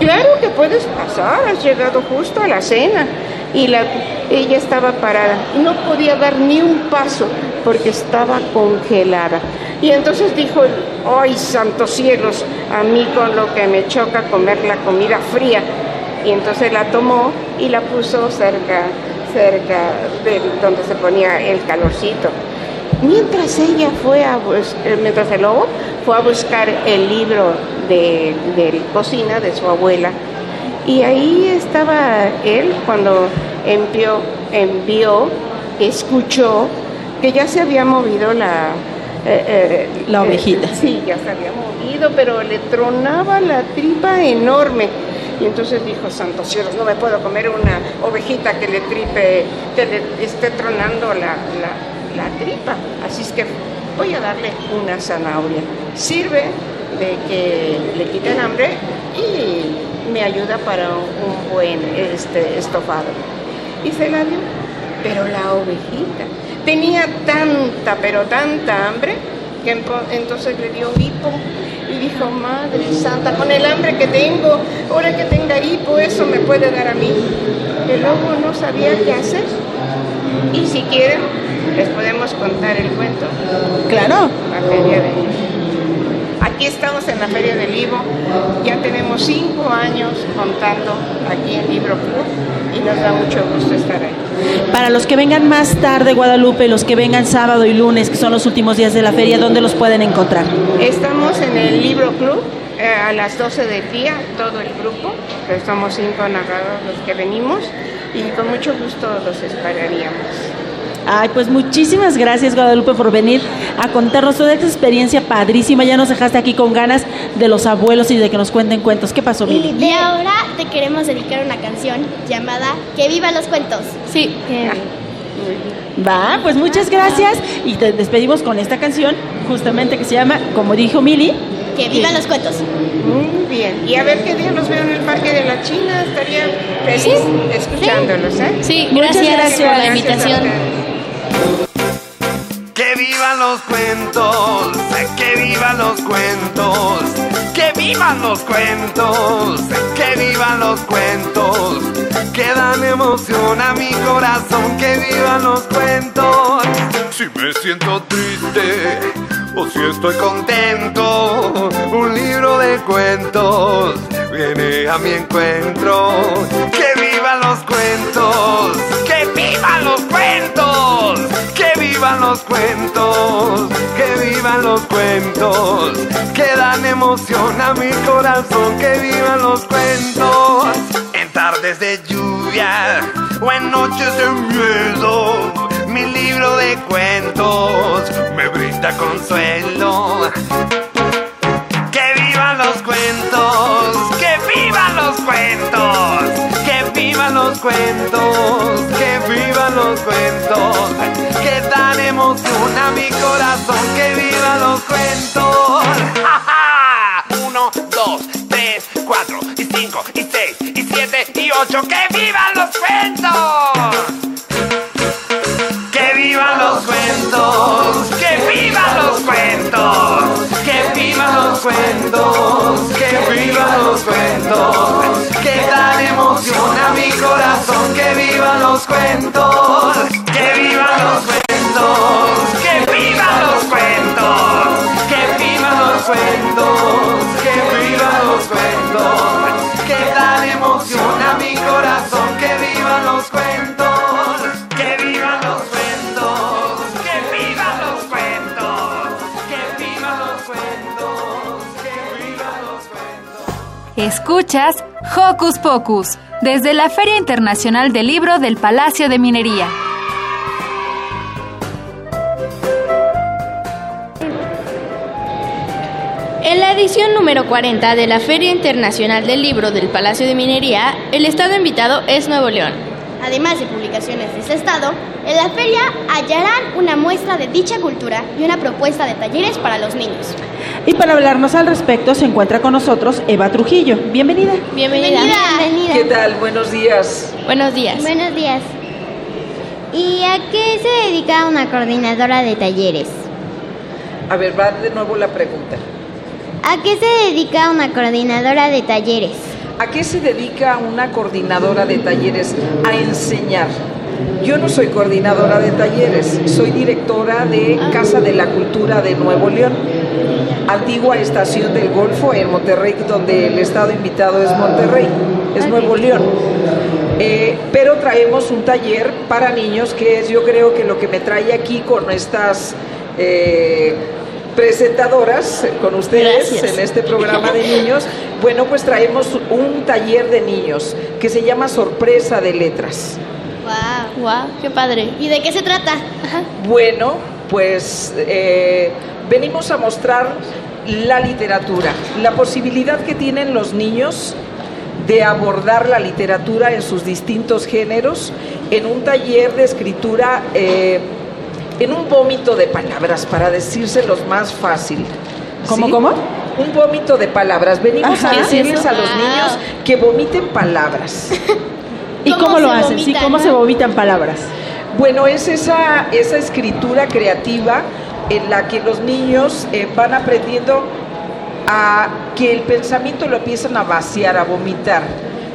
Claro que puedes pasar, has llegado justo a la cena. Y la, ella estaba parada, no podía dar ni un paso porque estaba congelada. Y entonces dijo, ¡ay, santos cielos! A mí con lo que me choca comer la comida fría. Y entonces la tomó y la puso cerca, cerca de donde se ponía el calorcito. Mientras ella fue a bus- eh, mientras el lobo fue a buscar el libro de, de cocina de su abuela. Y ahí estaba él cuando envió, envió, escuchó que ya se había movido la... eh, eh,
La
eh,
ovejita.
sí, ya se había movido, pero le tronaba la tripa enorme. Y entonces dijo, santos cielos, no me puedo comer una ovejita que le tripe, que le esté tronando la, la- la tripa. Así es que voy a darle una zanahoria. Sirve de que le quite el hambre y me ayuda para un buen este, estofado. Y se la dio, pero la ovejita tenía tanta, pero tanta hambre que entonces le dio hipo y dijo, Madre Santa, con el hambre que tengo, ahora que tenga hipo, eso me puede dar a mí. El lobo no sabía qué hacer. Y si les podemos contar el cuento.
Claro.
La feria de Aquí estamos en la Feria del Libro, ya tenemos cinco años contando aquí en Libro Club y nos da mucho gusto estar ahí.
Para los que vengan más tarde, Guadalupe, los que vengan sábado y lunes, que son los últimos días de la feria, ¿dónde los pueden encontrar?
Estamos en el Libro Club eh, a las 12 del día, todo el grupo, que somos cinco narradores los que venimos y con mucho gusto los esperaríamos.
Ay, pues muchísimas gracias Guadalupe por venir a contarnos toda esta experiencia padrísima. Ya nos dejaste aquí con ganas de los abuelos y de que nos cuenten cuentos. ¿Qué pasó, Mili?
Y ahora te queremos dedicar una canción llamada Que viva los cuentos.
Sí.
Va, pues muchas gracias y te despedimos con esta canción justamente que se llama, como dijo Mili,
Que vivan los cuentos.
Muy bien, y a ver qué día los veo en el Parque de la China, estaría feliz escuchándolos, ¿eh?
Sí,
Muchas
gracias,
gracias.
por la invitación.
Vivan los cuentos, que vivan los cuentos, que vivan los cuentos, que vivan los cuentos, que dan emoción a mi corazón, que vivan los cuentos. Si me siento triste o si estoy contento, un libro de cuentos viene a mi encuentro. Que vivan los cuentos, que vivan los cuentos, vivan los cuentos, que vivan los cuentos, que dan emoción a mi corazón, que vivan los cuentos. En tardes de lluvia o en noches de miedo, mi libro de cuentos me brinda consuelo. Que vivan los cuentos, que vivan los cuentos, que vivan los cuentos, que vivan los cuentos, que dan emoción a mi corazón, que vivan los cuentos. ¡Ja, ja! Uno, dos, tres, cuatro, y cinco, y seis, y siete, y ocho, que vivan los cuentos. Que vivan los cuentos, que vivan los cuentos, que vivan los cuentos, que vivan los cuentos, que dan emoción a mi corazón, que vivan los cuentos, que vivan los cuentos, que vivan los cuentos, que vivan los cuentos, que vivan los cuentos, que dan emoción a mi corazón, que vivan los cuentos. Que vivan los cuentos, que vivan los cuentos, que vivan los cuentos, que vivan los cuentos.
Escuchas Hocus Pocus desde la Feria Internacional del Libro del Palacio de Minería.
Edición número 40 de la Feria Internacional del Libro del Palacio de Minería, el estado invitado es Nuevo León.
Además de publicaciones de ese estado, en la feria hallarán una muestra de dicha cultura y una propuesta de talleres para los niños.
Y para hablarnos al respecto se encuentra con nosotros Eva Trujillo. Bienvenida.
Bienvenida.
Bienvenida.
¿Qué tal? Buenos días.
Buenos días.
Buenos días. ¿Y a qué se dedica una coordinadora de talleres?
A ver, va de nuevo la pregunta.
¿A qué se dedica una coordinadora de talleres?
¿A qué se dedica una coordinadora de talleres? A enseñar. Yo no soy coordinadora de talleres, soy directora de Casa de la Cultura de Nuevo León, antigua estación del Golfo en Monterrey, donde el estado invitado es Monterrey, es Nuevo León. Eh, pero traemos un taller para niños que es yo creo que lo que me trae aquí con estas eh, presentadoras, con ustedes
Gracias.
en este programa de niños. Bueno, pues traemos un taller de niños que se llama Sorpresa de Letras.
Wow, wow, qué padre.
¿Y de qué se trata?
Bueno, pues eh, venimos a mostrar la literatura, la posibilidad que tienen los niños de abordar la literatura en sus distintos géneros en un taller de escritura, eh, en un vómito de palabras, para decírselos más fácil.
¿Cómo,
¿sí?
cómo?
Un vómito de palabras. Venimos
Ajá.
a decirles a los niños que vomiten palabras.
¿Y
¿Cómo
cómo, lo hacen? ¿Sí? ¿Cómo
no?
se vomitan palabras?
Bueno, es esa, esa escritura creativa en la que los niños eh, van aprendiendo a que el pensamiento lo empiezan a vaciar, a vomitar.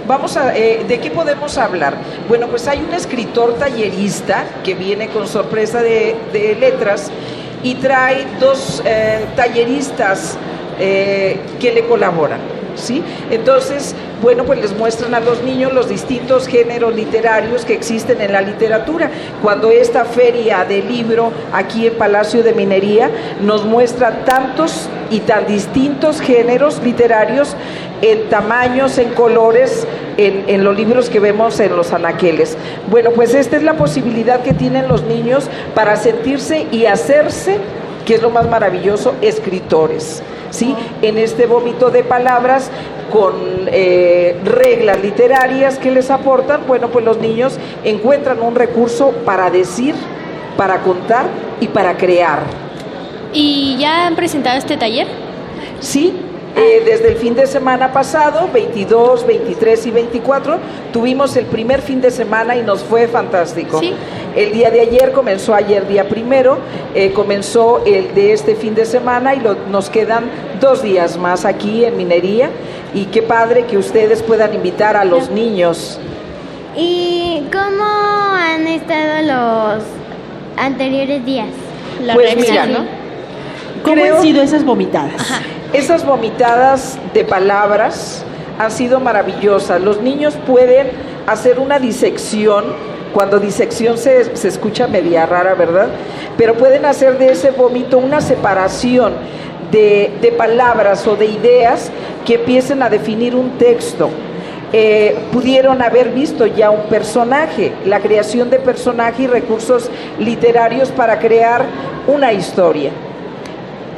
Vamos a, eh, ¿de qué podemos hablar? Bueno, pues hay un escritor tallerista que viene con sorpresa de, letras y trae dos eh, talleristas eh, que le colaboran. ¿Sí? Entonces, bueno, pues les muestran a los niños los distintos géneros literarios que existen en la literatura. Cuando esta feria de libro aquí en Palacio de Minería nos muestra tantos y tan distintos géneros literarios en tamaños, en colores, en, en los libros que vemos en los anaqueles. Bueno, pues esta es la posibilidad que tienen los niños para sentirse y hacerse, que es lo más maravilloso, escritores. ¿sí? En este vómito de palabras con eh, reglas literarias que les aportan, bueno, pues los niños encuentran un recurso para decir, para contar y para crear.
¿Y ya han presentado este taller?
Sí, eh, desde el fin de semana pasado, 22, 23 y 24, tuvimos el primer fin de semana y nos fue fantástico.
Sí.
El día de ayer comenzó ayer día primero, eh, comenzó el de este fin de semana y lo- nos quedan dos días más aquí en Minería y qué padre que ustedes puedan invitar a los niños.
¿Y cómo han estado los anteriores días?
La
Pues mira,
¿no?
¿Cómo
Creo-
han sido esas vomitadas?
Esas vomitadas de palabras han sido maravillosas. Los niños pueden hacer una disección, cuando disección se, se escucha media rara, ¿verdad? Pero pueden hacer de ese vómito una separación de, de palabras o de ideas que empiecen a definir un texto. Eh, pudieron haber visto ya un personaje, la creación de personaje y recursos literarios para crear una historia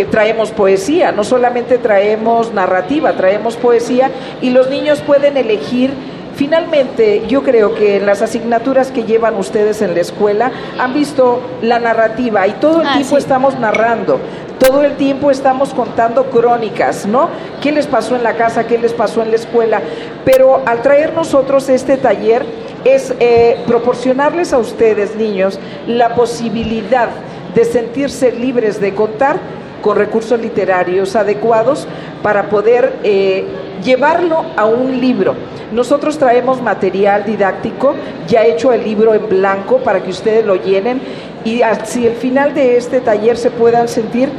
traemos poesía, no solamente traemos narrativa, traemos poesía y los niños pueden elegir. Finalmente, yo creo que en las asignaturas que llevan ustedes en la escuela han visto la narrativa y todo el
Ah,
tiempo
sí.
estamos narrando, todo el tiempo estamos contando crónicas, ¿no? ¿Qué les pasó en la casa? ¿Qué les pasó en la escuela? Pero al traer nosotros este taller es eh, proporcionarles a ustedes, niños, la posibilidad de sentirse libres de contar con recursos literarios adecuados para poder eh, llevarlo a un libro. Nosotros traemos material didáctico, ya hecho el libro en blanco para que ustedes lo llenen y hacia el final de este taller se puedan sentir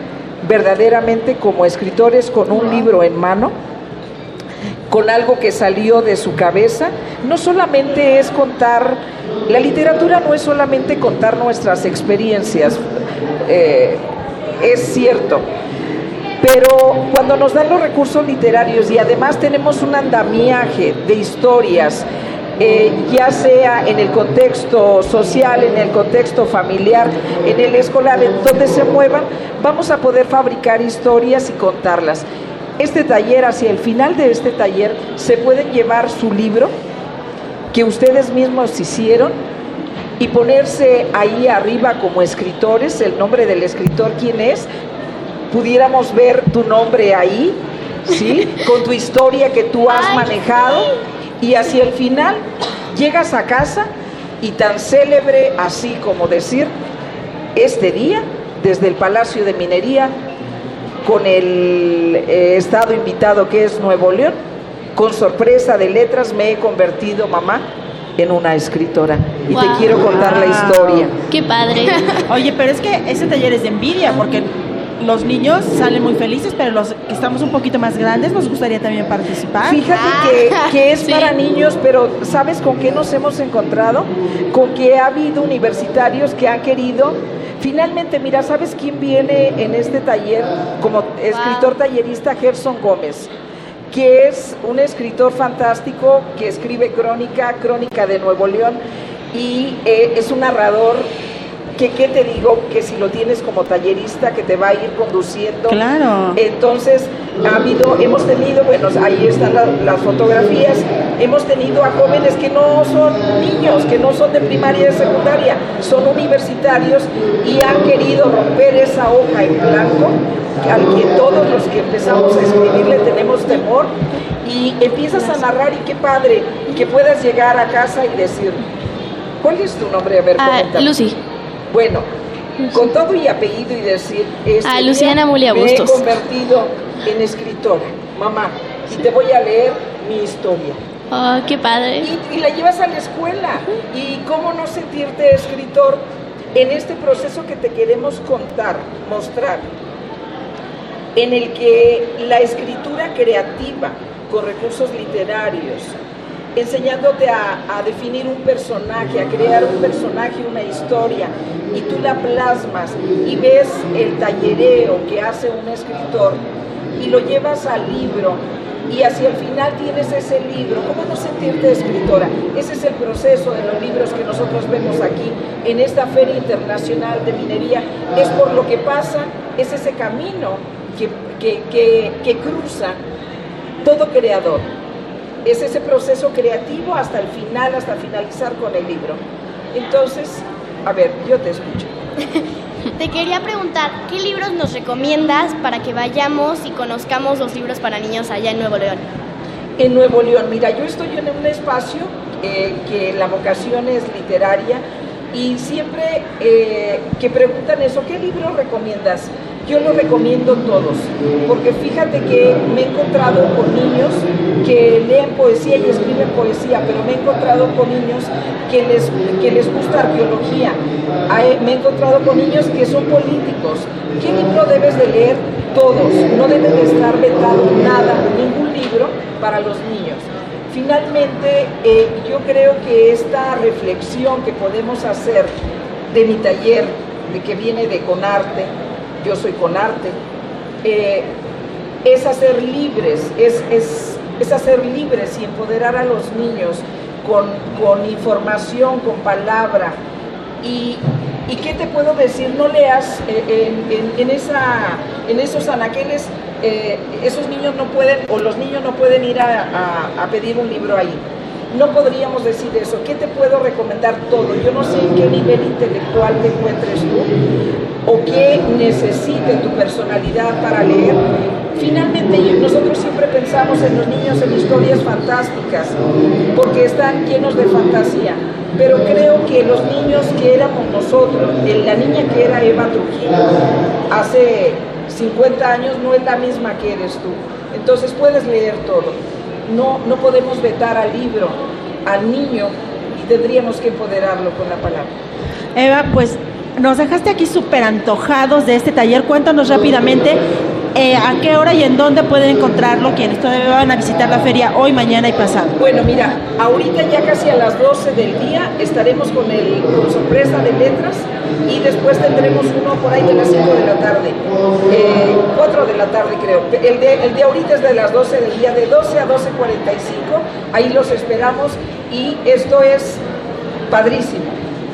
verdaderamente como escritores con un libro en mano con algo que salió de su cabeza, no solamente es contar, la literatura no es solamente contar nuestras experiencias, eh, es cierto, pero cuando nos dan los recursos literarios y además tenemos un andamiaje de historias, eh, ya sea en el contexto social, en el contexto familiar, en el escolar, en donde se muevan, vamos a poder fabricar historias y contarlas. Este taller, hacia el final de este taller, se pueden llevar su libro que ustedes mismos hicieron y ponerse ahí arriba como escritores, el nombre del escritor, quién es, pudiéramos ver tu nombre ahí, ¿sí? Con tu historia que tú has manejado. y hacia el final llegas a casa y tan célebre así como decir, este día, desde el Palacio de Minería, con el eh, estado invitado que es Nuevo León, con sorpresa de letras me he convertido, mamá, en una escritora. Y te quiero contar la historia.
Qué padre.
Oye, pero es que ese taller es de envidia, porque los niños salen muy felices, pero los que estamos un poquito más grandes nos gustaría también participar.
Fíjate que, que es para niños, pero ¿sabes con qué nos hemos encontrado? Con que ha habido universitarios que han querido Finalmente, mira, ¿sabes quién viene en este taller como escritor tallerista? Gerson Gómez, que es un escritor fantástico que escribe crónica, crónica de Nuevo León, y eh, es un narrador que qué te digo que si lo tienes como tallerista que te va a ir conduciendo
claro
entonces ha habido hemos tenido bueno ahí están las fotografías hemos tenido a jóvenes que no son niños que no son de primaria y de secundaria son universitarios y han querido romper esa hoja en blanco al que todos los que empezamos a escribir le tenemos temor y empiezas a narrar y qué padre que puedas llegar a casa y decir ¿Cuál es tu nombre? A ver,
ah, Lucy.
Bueno, con todo y apellido y decir, este
ah, Luciana Mulia
me he convertido en escritora, mamá, y te voy a leer mi historia.
Oh, qué padre.
Y, la llevas a la escuela. ¿Y cómo no sentirte escritor en este proceso que te queremos contar, mostrar? En el que la escritura creativa, con recursos literarios, enseñándote a, definir un personaje, a crear un personaje, una historia, y tú la plasmas y ves el tallereo que hace un escritor y lo llevas al libro y hacia el final tienes ese libro. ¿Cómo no sentirte escritora? Ese es el proceso de los libros que nosotros vemos aquí en esta Feria Internacional de Minería. Es por lo que pasa, es ese camino que, que cruza todo creador es ese proceso creativo hasta el final, hasta finalizar con el libro. Entonces, a ver, yo te escucho.
Te quería preguntar, ¿qué libros nos recomiendas para que vayamos y conozcamos los libros para niños allá en Nuevo León?
En Nuevo León, mira, yo estoy en un espacio eh, que la vocación es literaria y siempre eh, que preguntan eso, ¿qué libro recomiendas? Yo lo recomiendo todos, porque fíjate que me he encontrado con niños que leen poesía y escriben poesía, pero me he encontrado con niños que les, que les gusta arqueología, me he encontrado con niños que son políticos. ¿Qué libro debes de leer? Todos, no debe de estar vetado nada, ningún libro para los niños. Finalmente, eh, yo creo que esta reflexión que podemos hacer de mi taller, de que viene de Conarte, yo soy Conarte, eh, es hacer libres, es, es, hacer libres y empoderar a los niños con, con información, con palabra. Y, qué te puedo decir? No leas eh, en, en, esa, en esos anaqueles eh, esos niños no pueden, o los niños no pueden ir a, pedir un libro ahí. No podríamos decir eso. ¿Qué te puedo recomendar todo? Yo no sé en qué nivel intelectual te encuentres tú o qué necesite tu personalidad para leer. Finalmente, nosotros siempre pensamos en los niños en historias fantásticas porque están llenos de fantasía. Pero creo que los niños que éramos nosotros, la niña que era Eva Trujillo, hace 50 años no es la misma que eres tú. Entonces puedes leer todo. No, no podemos vetar al libro, al niño, y tendríamos que empoderarlo con la palabra.
Eva, pues nos dejaste aquí súper antojados de este taller. Cuéntanos rápidamente eh, a qué hora y en dónde pueden encontrarlo quienes todavía van a visitar la feria hoy, mañana y pasado.
Bueno, mira, ahorita ya casi a las 12 del día estaremos con, el, con sorpresa de letras y después tendremos uno por ahí de las 5 de la tarde, 4 eh, de la tarde creo. El de, el de ahorita es de las 12 del día, de 12 a 12.45, ahí los esperamos y esto es padrísimo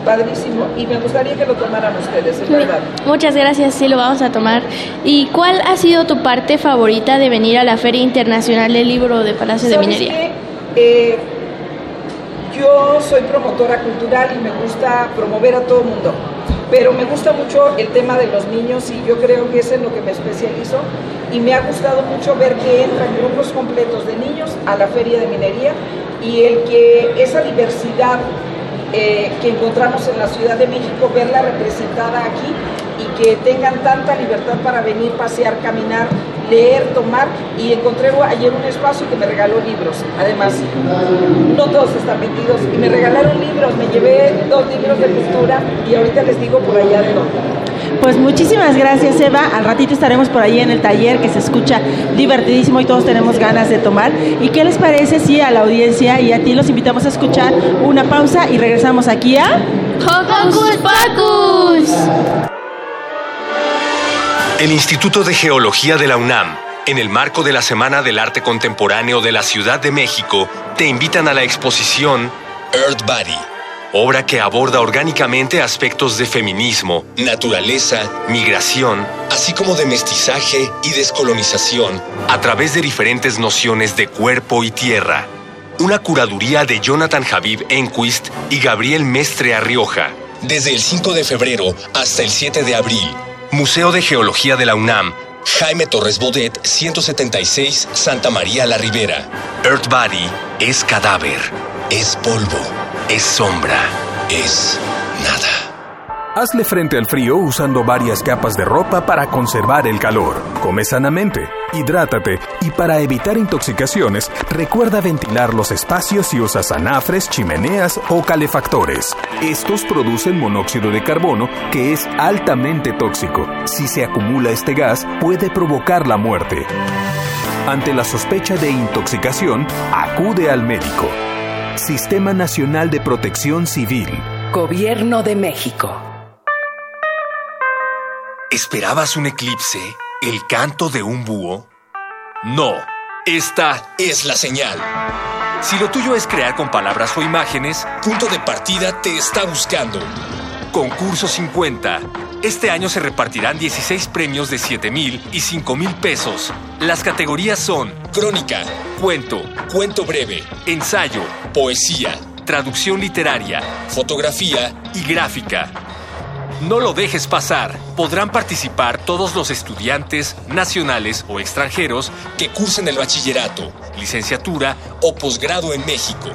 padrísimo y me gustaría que lo tomaran ustedes, es verdad.
Muchas gracias, sí lo vamos a tomar. ¿Y cuál ha sido tu parte favorita de venir a la Feria Internacional del Libro de Palacio de Minería?
Eh, yo soy promotora cultural y me gusta promover a todo el mundo, pero me gusta mucho el tema de los niños y yo creo que es en lo que me especializo y me ha gustado mucho ver que entran grupos completos de niños a la Feria de Minería y el que esa diversidad eh, que encontramos en la Ciudad de México, verla representada aquí y que tengan tanta libertad para venir, pasear, caminar, leer, tomar y encontré ayer un espacio que me regaló libros. Además, no todos están vendidos y me regalaron libros, me llevé dos libros de cultura y ahorita les digo por allá de dónde.
Pues muchísimas gracias, Eva. Al ratito estaremos por ahí en el taller que se escucha divertidísimo y todos tenemos ganas de tomar. ¿Y qué les parece si a la audiencia y a ti los invitamos a escuchar una pausa y regresamos aquí a
Hocus Pocus?
El Instituto de Geología de la UNAM, en el marco de la Semana del Arte Contemporáneo de la Ciudad de México, te invitan a la exposición Earth Body, obra que aborda orgánicamente aspectos de feminismo, naturaleza, migración, así como de mestizaje y descolonización, a través de diferentes nociones de cuerpo y tierra. Una curaduría de Jonathan Javib Enquist y Gabriel Mestre Arrioja. Desde el 5 de febrero hasta el 7 de abril. Museo de Geología de la UNAM, Jaime Torres Bodet, 176, Santa María la Ribera. Earth Body es cadáver, es polvo, es sombra, es nada.
Hazle frente al frío usando varias capas de ropa para conservar el calor. Come sanamente, hidrátate y para evitar intoxicaciones, recuerda ventilar los espacios si usas anafres, chimeneas o calefactores. Estos producen monóxido de carbono que es altamente tóxico. Si se acumula este gas, puede provocar la muerte. Ante la sospecha de intoxicación, acude al médico. Sistema Nacional de Protección Civil.
Gobierno de México.
¿Esperabas un eclipse? ¿El canto de un búho? No, esta es la señal. Si lo tuyo es crear con palabras o imágenes, Punto de Partida te está buscando. Concurso 50. Este año se repartirán 16 premios de 7 mil y 5 mil pesos. Las categorías son Crónica, Cuento, Cuento breve, Ensayo, Poesía, Traducción literaria, Fotografía y Gráfica. No lo dejes pasar. Podrán participar todos los estudiantes, nacionales o extranjeros, que cursen el bachillerato, licenciatura o posgrado en México.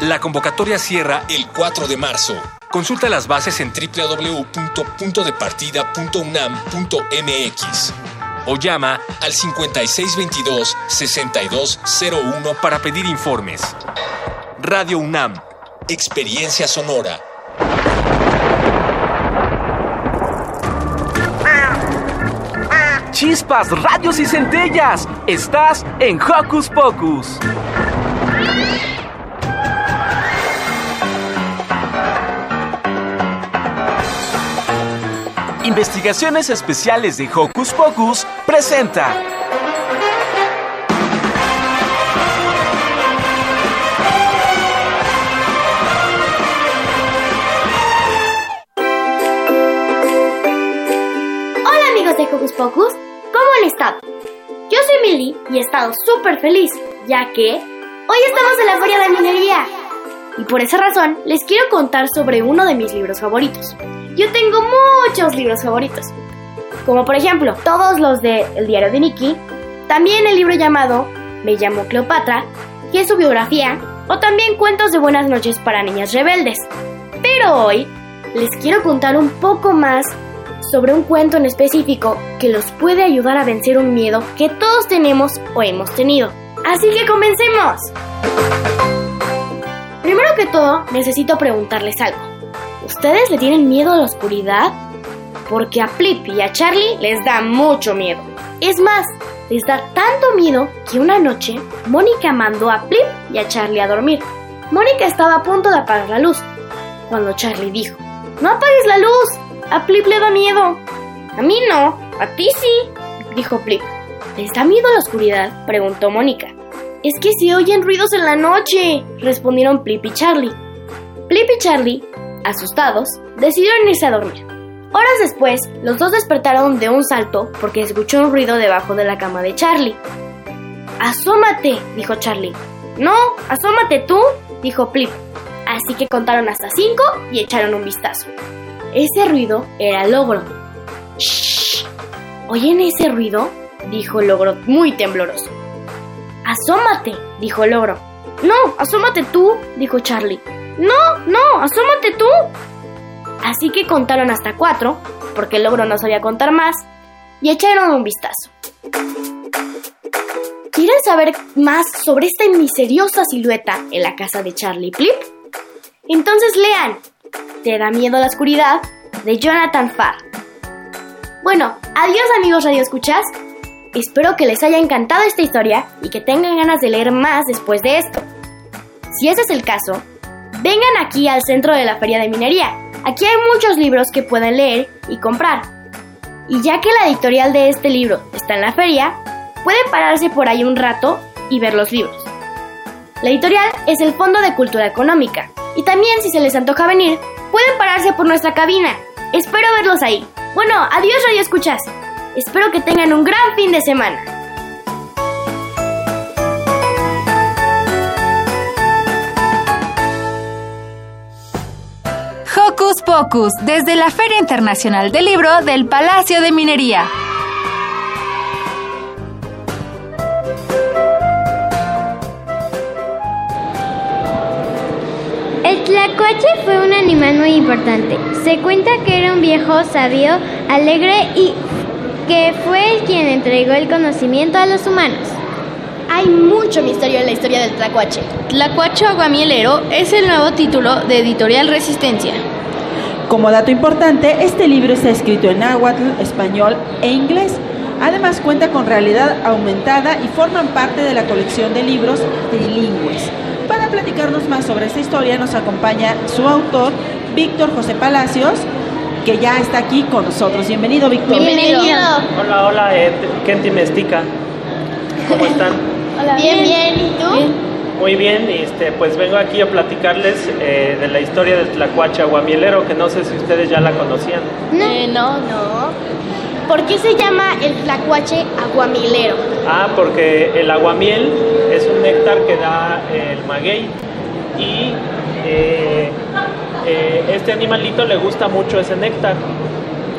La convocatoria cierra el 4 de marzo. Consulta las bases en www.puntodepartida.unam.mx o llama al 5622-6201 para pedir informes. Radio UNAM, Experiencia Sonora.
Chispas, radios y centellas. Estás en Hocus Pocus. Investigaciones Especiales de Hocus Pocus presenta.
Hola amigos de Hocus Pocus, ¿cómo han estado? Yo soy Milly y he estado súper feliz, ya que hoy estamos en la Feria de Minería. Y por esa razón les quiero contar sobre uno de mis libros favoritos. Yo tengo muchos libros favoritos, como por ejemplo todos los de El diario de Nicky, también el libro llamado Me llamo Cleopatra, que es su biografía, o también cuentos de buenas noches para niñas rebeldes. Pero hoy les quiero contar un poco más sobre un cuento en específico que los puede ayudar a vencer un miedo que todos tenemos o hemos tenido. Así que comencemos. Primero que todo, necesito preguntarles algo. ¿Ustedes le tienen miedo a la oscuridad? Porque a Plip y a Charlie les da mucho miedo. Es más, les da tanto miedo que una noche Mónica mandó a Plip y a Charlie a dormir. Mónica estaba a punto de apagar la luz, cuando Charlie dijo, ¡No apagues la luz! A Plip le da miedo. A mí no, a ti sí, dijo Plip. ¿Les da miedo a la oscuridad? preguntó Mónica. Es que se oyen ruidos en la noche, respondieron Plip y Charlie. Plip y Charlie, asustados, decidieron irse a dormir. Horas después, los dos despertaron de un salto porque escuchó un ruido debajo de la cama de Charlie. Asómate, dijo Charlie. No, asómate tú, dijo Plip. Así que contaron hasta cinco y echaron un vistazo. Ese ruido era Logro. ¡Shh! ¿Oyen ese ruido? dijo Logro muy tembloroso. Asómate, dijo Logro. No, asómate tú, dijo Charlie. No, no, asómate tú. Así que contaron hasta cuatro, porque Logro no sabía contar más, y echaron un vistazo. ¿Quieren saber más sobre esta misteriosa silueta en la casa de Charlie Plip? Entonces lean ¿Te da miedo la oscuridad? de Jonathan Farr.
Bueno, adiós amigos Radio Escuchas. Espero que les haya encantado esta historia y que tengan ganas de leer más después de esto. Si ese es el caso, vengan aquí al centro de la Feria de Minería. Aquí hay muchos libros que pueden leer y comprar. Y ya que la editorial de este libro está en la feria, pueden pararse por ahí un rato y ver los libros. La editorial es el Fondo de Cultura Económica. Y también si se les antoja venir, pueden pararse por nuestra cabina. Espero verlos ahí. Bueno, adiós Radio Escuchas. Espero que tengan un gran fin de semana.
Hocus Pocus, desde la Feria Internacional del Libro del Palacio de Minería.
El tlacuache fue un animal muy importante. Se cuenta que era un viejo sabio, alegre y que fue el quien entregó el conocimiento a los humanos.
Hay mucho misterio en la historia del tlacuache.
Tlacuache Aguamielero es el nuevo título de Editorial Resistencia.
Como dato importante, este libro está escrito en náhuatl, español e inglés. Además cuenta con realidad aumentada y forman parte de la colección de libros trilingües. Para platicarnos más sobre esta historia nos acompaña su autor, Víctor José Palacios, que ya está aquí con nosotros. Bienvenido, Víctor.
Bienvenido.
Hola, hola, eh, Kenti Mestica. ¿Cómo están?
Hola. Bien, bien. ¿Y tú?
Muy bien, este, pues vengo aquí a platicarles eh, de la historia del tlacuache aguamielero, que no sé si ustedes ya la conocían.
No. Eh, no, no. ¿Por qué se llama el tlacuache aguamilero?
Ah, porque el aguamiel es un néctar que da el maguey y eh, eh, este animalito le gusta mucho ese néctar.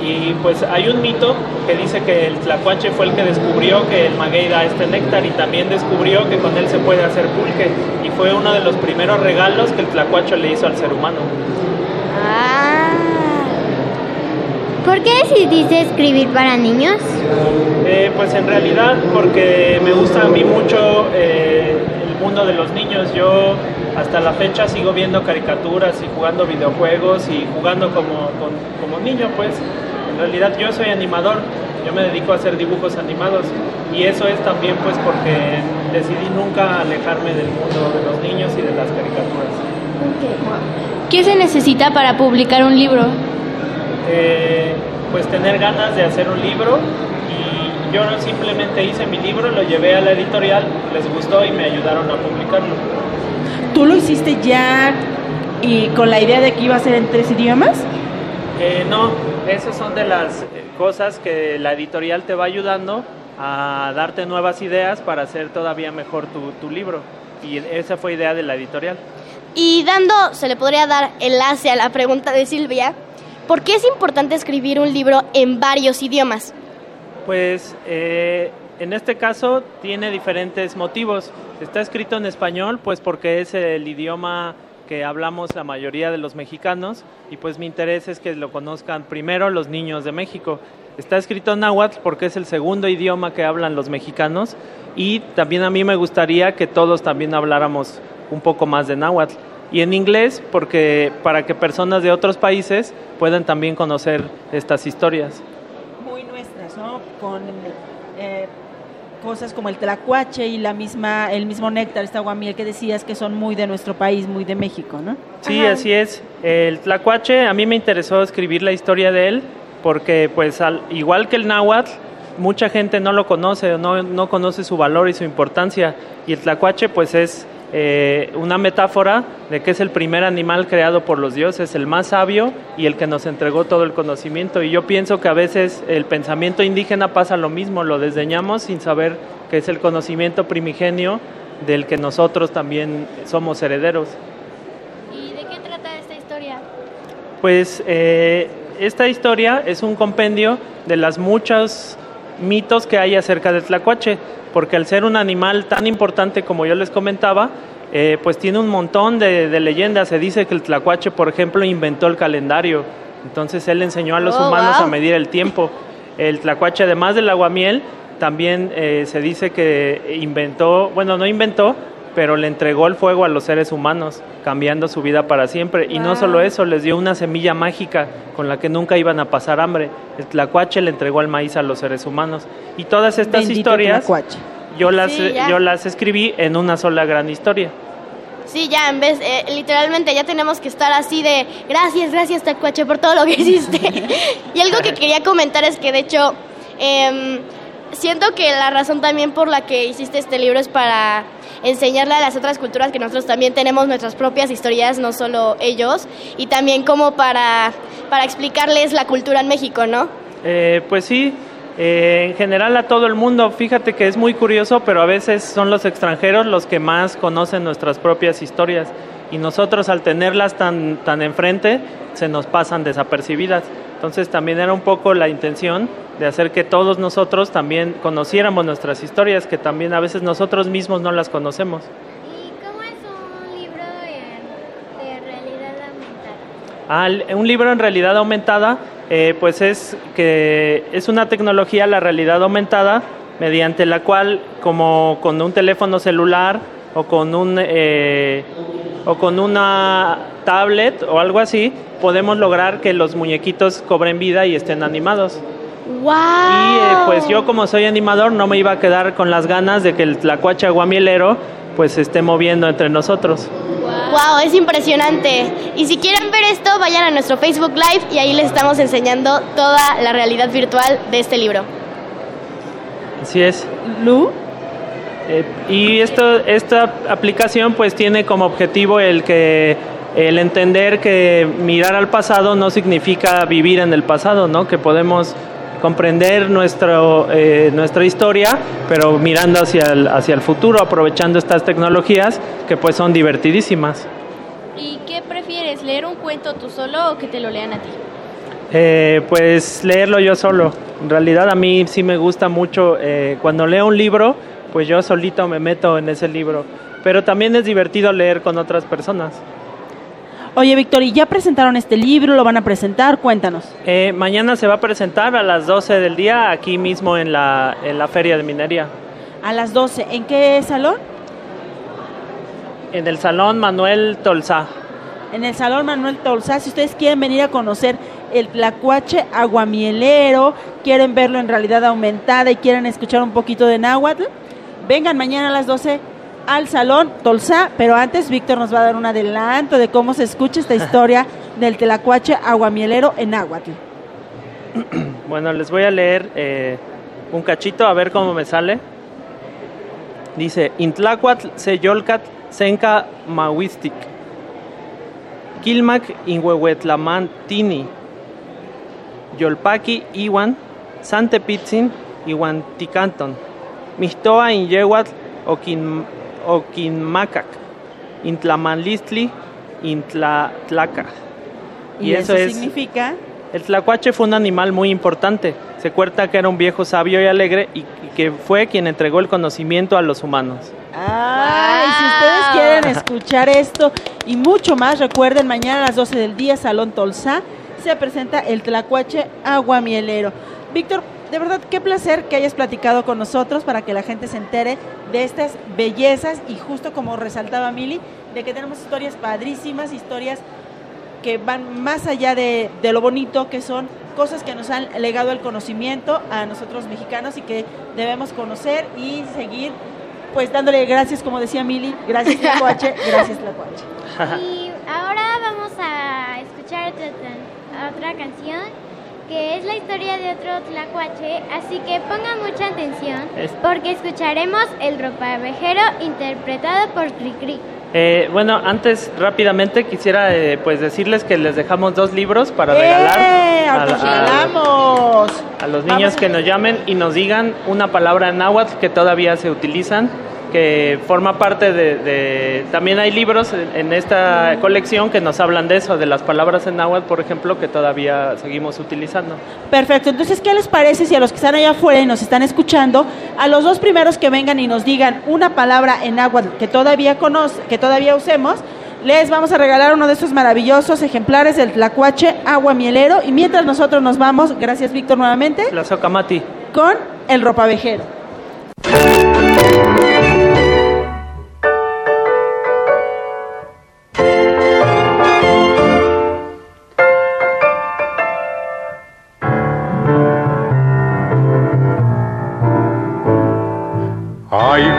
Y pues hay un mito que dice que el tlacuache fue el que descubrió que el maguey da este néctar y también descubrió que con él se puede hacer pulque. Y fue uno de los primeros regalos que el tlacuache le hizo al ser humano.
Ah. ¿Por qué decidiste escribir para niños?
Eh, pues en realidad porque me gusta a mí mucho eh, el mundo de los niños. Yo hasta la fecha sigo viendo caricaturas y jugando videojuegos y jugando como, como niño, pues. En realidad yo soy animador, yo me dedico a hacer dibujos animados y eso es también pues porque decidí nunca alejarme del mundo de los niños y de las caricaturas.
¿Qué se necesita para publicar un libro?
Eh, pues tener ganas de hacer un libro y yo simplemente hice mi libro, lo llevé a la editorial, les gustó y me ayudaron a publicarlo.
¿Tú lo hiciste ya y con la idea de que iba a ser en tres idiomas?
Eh, no, esas son de las cosas que la editorial te va ayudando a darte nuevas ideas para hacer todavía mejor tu, tu libro. Y esa fue idea de la editorial.
Y dando, se le podría dar enlace a la pregunta de Silvia, ¿por qué es importante escribir un libro en varios idiomas?
Pues eh, en este caso tiene diferentes motivos. Está escrito en español, pues porque es el idioma que hablamos la mayoría de los mexicanos y pues mi interés es que lo conozcan primero los niños de México. Está escrito en náhuatl porque es el segundo idioma que hablan los mexicanos y también a mí me gustaría que todos también habláramos un poco más de náhuatl. Y en inglés porque para que personas de otros países puedan también conocer estas historias.
Muy nuestras, ¿no? Eh, cosas como el tlacuache y la misma, el mismo néctar, esta aguamiel que decías que son muy de nuestro país, muy de México, ¿no?
Sí, así es. El tlacuache, a mí me interesó escribir la historia de él porque, pues, al, igual que el náhuatl, mucha gente no lo conoce, no, no conoce su valor y su importancia. Y el tlacuache, pues, es eh, una metáfora de que es el primer animal creado por los dioses, el más sabio y el que nos entregó todo el conocimiento. Y yo pienso que a veces el pensamiento indígena pasa lo mismo, lo desdeñamos sin saber que es el conocimiento primigenio del que nosotros también somos herederos.
¿Y de qué trata esta historia?
Pues eh, esta historia es un compendio de las muchos mitos que hay acerca del tlacuache, porque al ser un animal tan importante como yo les comentaba, eh, pues tiene un montón de, de leyendas. Se dice que el tlacuache, por ejemplo, inventó el calendario, entonces él enseñó a los
Oh,
humanos
wow.
a medir el tiempo. El tlacuache, además del aguamiel, también eh, se dice que inventó, bueno, no inventó, pero le entregó el fuego a los seres humanos, cambiando su vida para siempre. Y no solo eso, les dio una semilla mágica con la que nunca iban a pasar hambre. El tlacuache le entregó el maíz a los seres humanos. Y todas estas
Bendito
historias
tlacuache.
yo las,
Sí,
yo las escribí en una sola gran historia.
Sí, ya, en vez, eh, literalmente ya tenemos que estar así de gracias, gracias Tacuache por todo lo que hiciste. y algo que quería comentar es que de hecho em, siento que la razón también por la que hiciste este libro es para enseñarle a las otras culturas que nosotros también tenemos nuestras propias historias, no solo ellos, y también como para, para explicarles la cultura en México, ¿no?
Eh, pues sí, eh, en general a todo el mundo. Fíjate que es muy curioso, pero a veces son los extranjeros los que más conocen nuestras propias historias y nosotros al tenerlas tan, tan enfrente se nos pasan desapercibidas. Entonces también era un poco la intención de hacer que todos nosotros también conociéramos nuestras historias, que también a veces nosotros mismos no las conocemos.
de realidad aumentada.
Ah, un libro en realidad aumentada, eh, pues es que es una tecnología, la realidad aumentada, mediante la cual, como con un teléfono celular o con un eh, o con una tablet o algo así, podemos lograr que los muñequitos cobren vida y estén animados.
¡Wow!
Y eh, pues yo como soy animador no me iba a quedar con las ganas de que el tlacuache aguamielero pues se esté moviendo entre nosotros.
Wow, es impresionante. Y si quieren ver esto, vayan a nuestro Facebook Live y ahí les estamos enseñando toda la realidad virtual de este libro.
Así es.
¿Lu?
Eh, y esto, esta aplicación pues tiene como objetivo el que el entender que mirar al pasado no significa vivir en el pasado, ¿no? Que podemos comprender nuestro, eh, nuestra historia, pero mirando hacia el, hacia el futuro, aprovechando estas tecnologías que pues son divertidísimas.
¿Y qué prefieres, leer un cuento tú solo o que te lo lean a ti?
Eh, pues leerlo yo solo. En realidad a mí sí me gusta mucho eh, cuando leo un libro, pues yo solito me meto en ese libro. Pero también es divertido leer con otras personas.
Oye, Víctor, ¿y ya presentaron este libro? ¿Lo van a presentar? Cuéntanos.
Eh, mañana se va a presentar a las 12 del día aquí mismo en la, en la Feria de Minería.
A las 12. ¿En qué salón?
En el Salón Manuel Tolzá.
En el Salón Manuel Tolzá. Si ustedes quieren venir a conocer el tlacuache aguamielero, quieren verlo en realidad aumentada y quieren escuchar un poquito de náhuatl, vengan mañana a las 12 al Salón Tolzá. Pero antes, Víctor nos va a dar un adelanto de cómo se escucha esta historia del tlacuache aguamielero en náhuatl.
Bueno, les voy a leer eh, un cachito a ver cómo me sale. Dice, Intlacuatl se yolcat senca mahuistic. Quilmac inhuehuetlamantini. Yolpaki iwan santepitzin iwan ticanton. Mistoa inyehuatl oquin, oquinmacac. Intlamanlistli intlatlaca.
Y, eso, significa
El tlacuache fue un animal muy importante. Se cuenta que era un viejo sabio y alegre y, y que fue quien entregó el conocimiento a los humanos.
Ay, si ustedes quieren escuchar esto y mucho más, recuerden, mañana a las 12 del día, Salón Tolzá, se presenta el Tlacuache Aguamielero. Víctor, de verdad, qué placer que hayas platicado con nosotros para que la gente se entere de estas bellezas y justo como resaltaba Mili, de que tenemos historias padrísimas, historias que van más allá de, de lo bonito, que son cosas que nos han legado el conocimiento a nosotros mexicanos y que debemos conocer y seguir pues dándole gracias, como decía Mili, gracias Tlacuache, gracias Tlacuache.
Y ahora vamos a escuchar otra, tra- otra canción que es la historia de otro tlacuache, así que pongan mucha atención porque escucharemos el ropavejero interpretado por Cricri.
Eh, bueno, antes rápidamente quisiera eh, pues decirles que les dejamos dos libros para
¡Eh!
regalar a,
¡Nos
a-
regalamos!
a los niños que nos llamen y nos digan una palabra en náhuatl que todavía se utilizan, que forma parte de... de- también hay libros en, esta colección que nos hablan de eso, de las palabras en náhuatl, por ejemplo, que todavía seguimos utilizando.
Perfecto, entonces, ¿qué les parece si a los que están allá afuera y nos están escuchando, a los dos primeros que vengan y nos digan una palabra en agua que todavía conoce, que todavía usemos, les vamos a regalar uno de esos maravillosos ejemplares del tlacuache agua mielero y mientras nosotros nos vamos, gracias Víctor nuevamente,
La socamati.
con el ropavejero.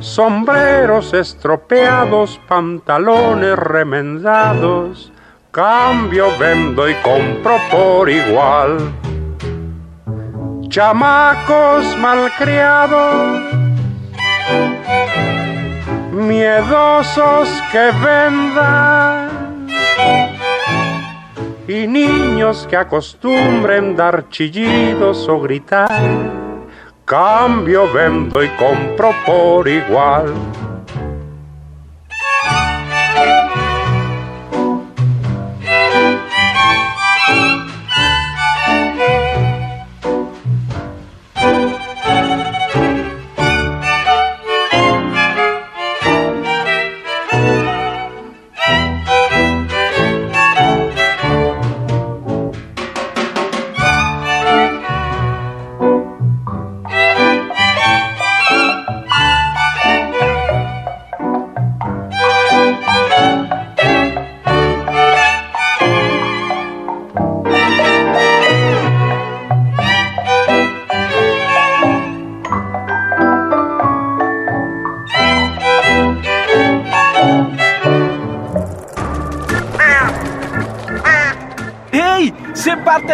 sombreros estropeados, pantalones remendados, cambio, vendo y compro por igual. Chamacos malcriados, miedosos que vendan y niños que acostumbren dar chillidos o gritar. Cambio, vendo y compro por igual.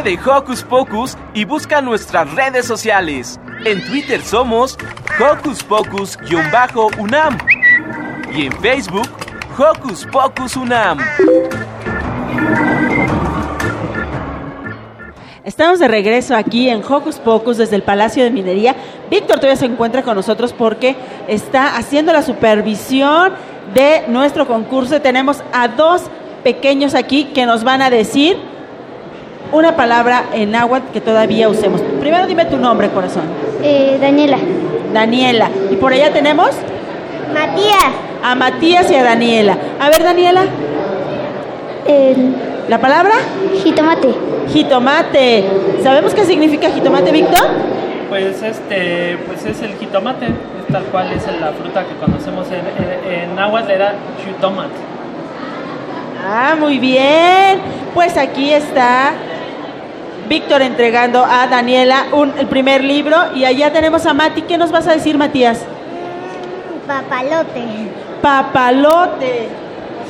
De Hocus Pocus y busca nuestras redes sociales. En Twitter somos Hocus Pocus-UNAM y en Facebook Hocus Pocus UNAM.
Estamos de regreso aquí en Hocus Pocus desde el Palacio de Minería. Víctor todavía se encuentra con nosotros porque está haciendo la supervisión de nuestro concurso. Tenemos a dos pequeños aquí que nos van a decir una palabra en náhuatl que todavía usemos. Primero dime tu nombre, corazón.
Eh, Daniela.
Daniela. ¿Y por allá tenemos?
Matías.
A Matías y a Daniela. A ver, Daniela. ¿La palabra?
Jitomate.
Jitomate. ¿Sabemos qué significa jitomate, Víctor?
Pues este, pues es el jitomate, es tal cual es la fruta que conocemos en, en, en náhuatl era chutomat.
Ah, muy bien. Pues aquí está Víctor entregando a Daniela un, el primer libro y allá tenemos a Mati. ¿Qué nos vas a decir, Matías?
Papalote.
Papalote.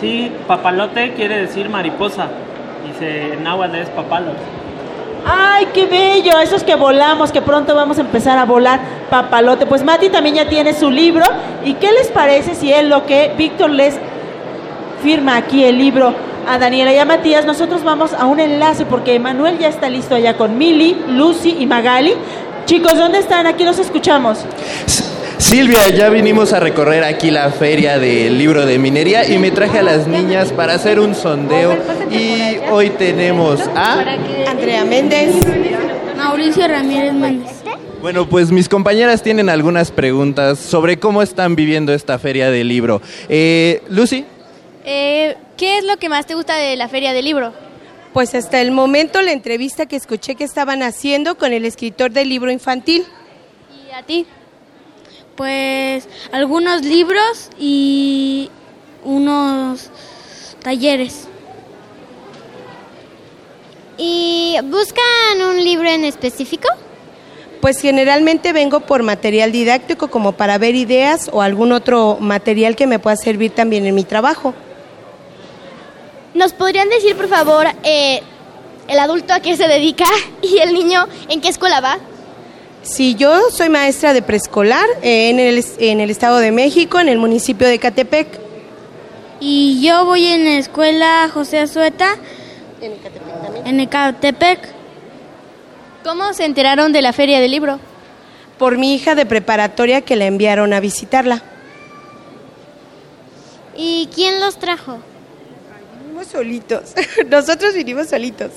Sí, papalote quiere decir mariposa. Dice en náhuatl es papalo.
¡Ay, qué bello! Esos que volamos, que pronto vamos a empezar a volar papalote. Pues Mati también ya tiene su libro. ¿Y qué les parece si es lo que Víctor les firma aquí el libro a Daniela y a Matías? Nosotros vamos a un enlace porque Manuel ya está listo allá con Mili, Lucy y Magali. Chicos, ¿dónde están? Aquí los escuchamos.
Silvia, ya vinimos a recorrer aquí la feria del libro de minería y me traje a las niñas para hacer un sondeo y hoy tenemos a
Andrea Méndez.
Mauricio Ramírez Méndez.
Bueno, pues mis compañeras tienen algunas preguntas sobre cómo están viviendo esta feria del libro. Eh, Lucy.
Eh, ¿Qué es lo que más te gusta de la feria del libro?
Pues hasta el momento la entrevista que escuché que estaban haciendo con el escritor del libro infantil.
¿Y a ti?
Pues algunos libros y unos talleres.
¿Y buscan un libro en específico?
Pues generalmente vengo por material didáctico como para ver ideas o algún otro material que me pueda servir también en mi trabajo.
¿Nos podrían decir, por favor, eh, el adulto a qué se dedica y el niño en qué escuela va?
Sí, yo soy maestra de preescolar eh, en, el, en el Estado de México, en el municipio de Catepec.
Y yo voy en la escuela José Azueta.
En Ecatepec también.
En Ecatepec.
¿Cómo se enteraron de la feria del libro?
Por mi hija de preparatoria que la enviaron a visitarla.
¿Y quién los trajo?
Vinimos solitos. Nosotros vinimos solitos.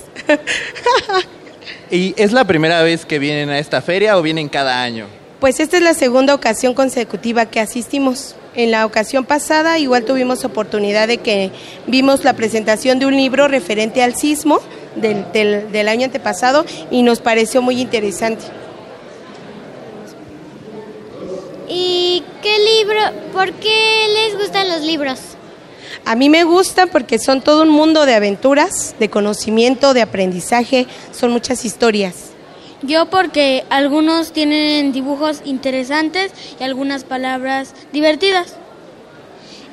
¿Y es la primera vez que vienen a esta feria o vienen cada año?
Pues esta es la segunda ocasión consecutiva que asistimos. En la ocasión pasada igual tuvimos oportunidad de que vimos la presentación de un libro referente al sismo del, del- del año antepasado y nos pareció muy interesante.
¿Y qué libro? ¿Por qué les gustan los libros?
A mí me gusta porque son todo un mundo de aventuras, de conocimiento, de aprendizaje, son muchas historias.
Yo porque algunos tienen dibujos interesantes y algunas palabras divertidas.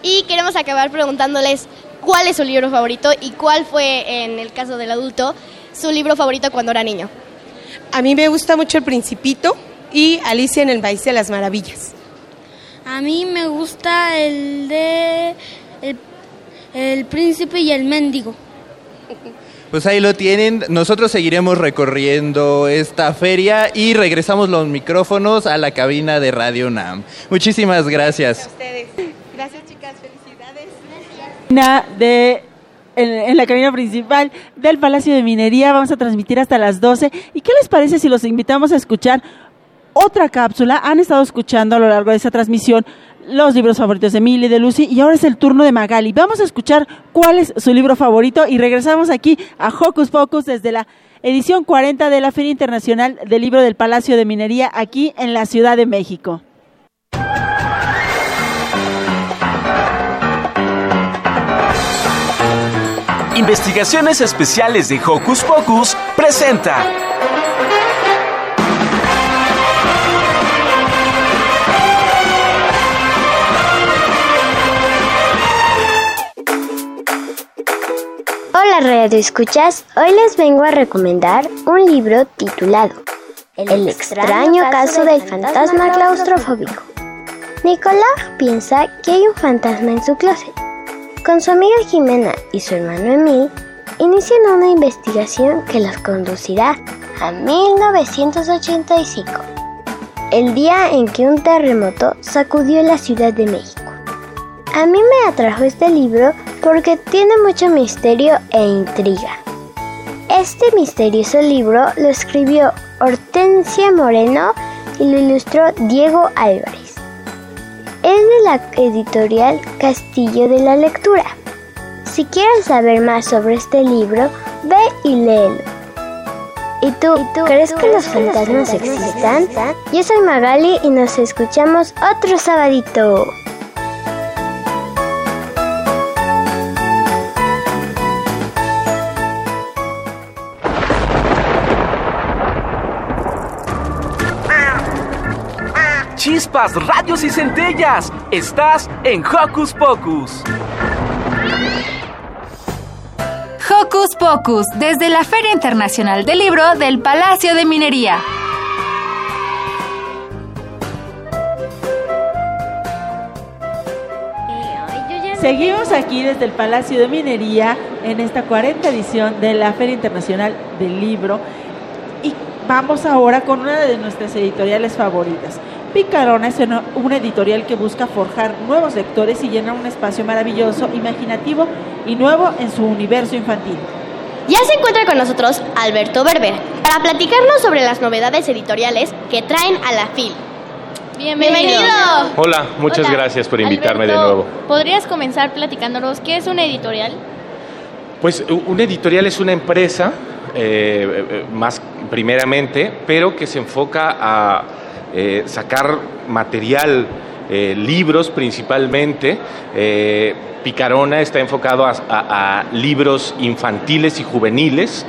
Y queremos acabar preguntándoles cuál es su libro favorito y cuál fue, en el caso del adulto, su libro favorito cuando era niño.
A mí me gusta mucho El Principito y Alicia en el País de las Maravillas.
A mí me gusta el de el, el príncipe y el mendigo.
Pues ahí lo tienen. Nosotros seguiremos recorriendo esta feria y regresamos los micrófonos a la cabina de Radio NAM. Muchísimas gracias.
Gracias chicas, felicidades.
Na- de en, en la cabina principal del Palacio de Minería. Vamos a transmitir hasta las 12. ¿Y qué les parece si los invitamos a escuchar otra cápsula? Han estado escuchando a lo largo de esta transmisión los libros favoritos de Mili, de Lucy, y ahora es el turno de Magali. Vamos a escuchar cuál es su libro favorito y regresamos aquí a Hocus Pocus desde la edición 40 de la Feria Internacional del Libro del Palacio de Minería aquí en la Ciudad de México.
Investigaciones Especiales de Hocus Pocus presenta.
Hola Radio Escuchas, hoy les vengo a recomendar un libro titulado El extraño caso del fantasma claustrofóbico. Nicolás piensa que hay un fantasma en su closet. Con su amiga Jimena y su hermano Emil, inician una investigación que los conducirá a 1985, el día en que un terremoto sacudió la Ciudad de México. A mí me atrajo este libro porque tiene mucho misterio e intriga. Este misterioso libro lo escribió Hortensia Moreno y lo ilustró Diego Álvarez. Es de la editorial Castillo de la Lectura. Si quieres saber más sobre este libro, ve y léelo. ¿Y tú, crees que los fantasmas existan? Yo soy Magali y nos escuchamos otro sabadito.
Chispas, radios y centellas. Estás en Hocus Pocus.
Hocus Pocus, desde la Feria Internacional del Libro del Palacio de Minería.
Seguimos aquí desde el Palacio de Minería en esta 40 edición de la Feria Internacional del Libro y vamos ahora con una de nuestras editoriales favoritas. Picarona es una, editorial que busca forjar nuevos lectores y llenar un espacio maravilloso, imaginativo y nuevo en su universo infantil.
Ya se encuentra con nosotros Alberto Berber para platicarnos sobre las novedades editoriales que traen a la FIL. Bienvenido.
Hola, muchas
Hola,
gracias por invitarme
Alberto,
de nuevo.
¿Podrías comenzar platicándonos qué es una editorial?
Pues una editorial es una empresa, eh, eh, más primeramente, pero que se enfoca a eh, sacar material, eh, libros principalmente. Eh, Picarona está enfocado a, a- a libros infantiles y juveniles,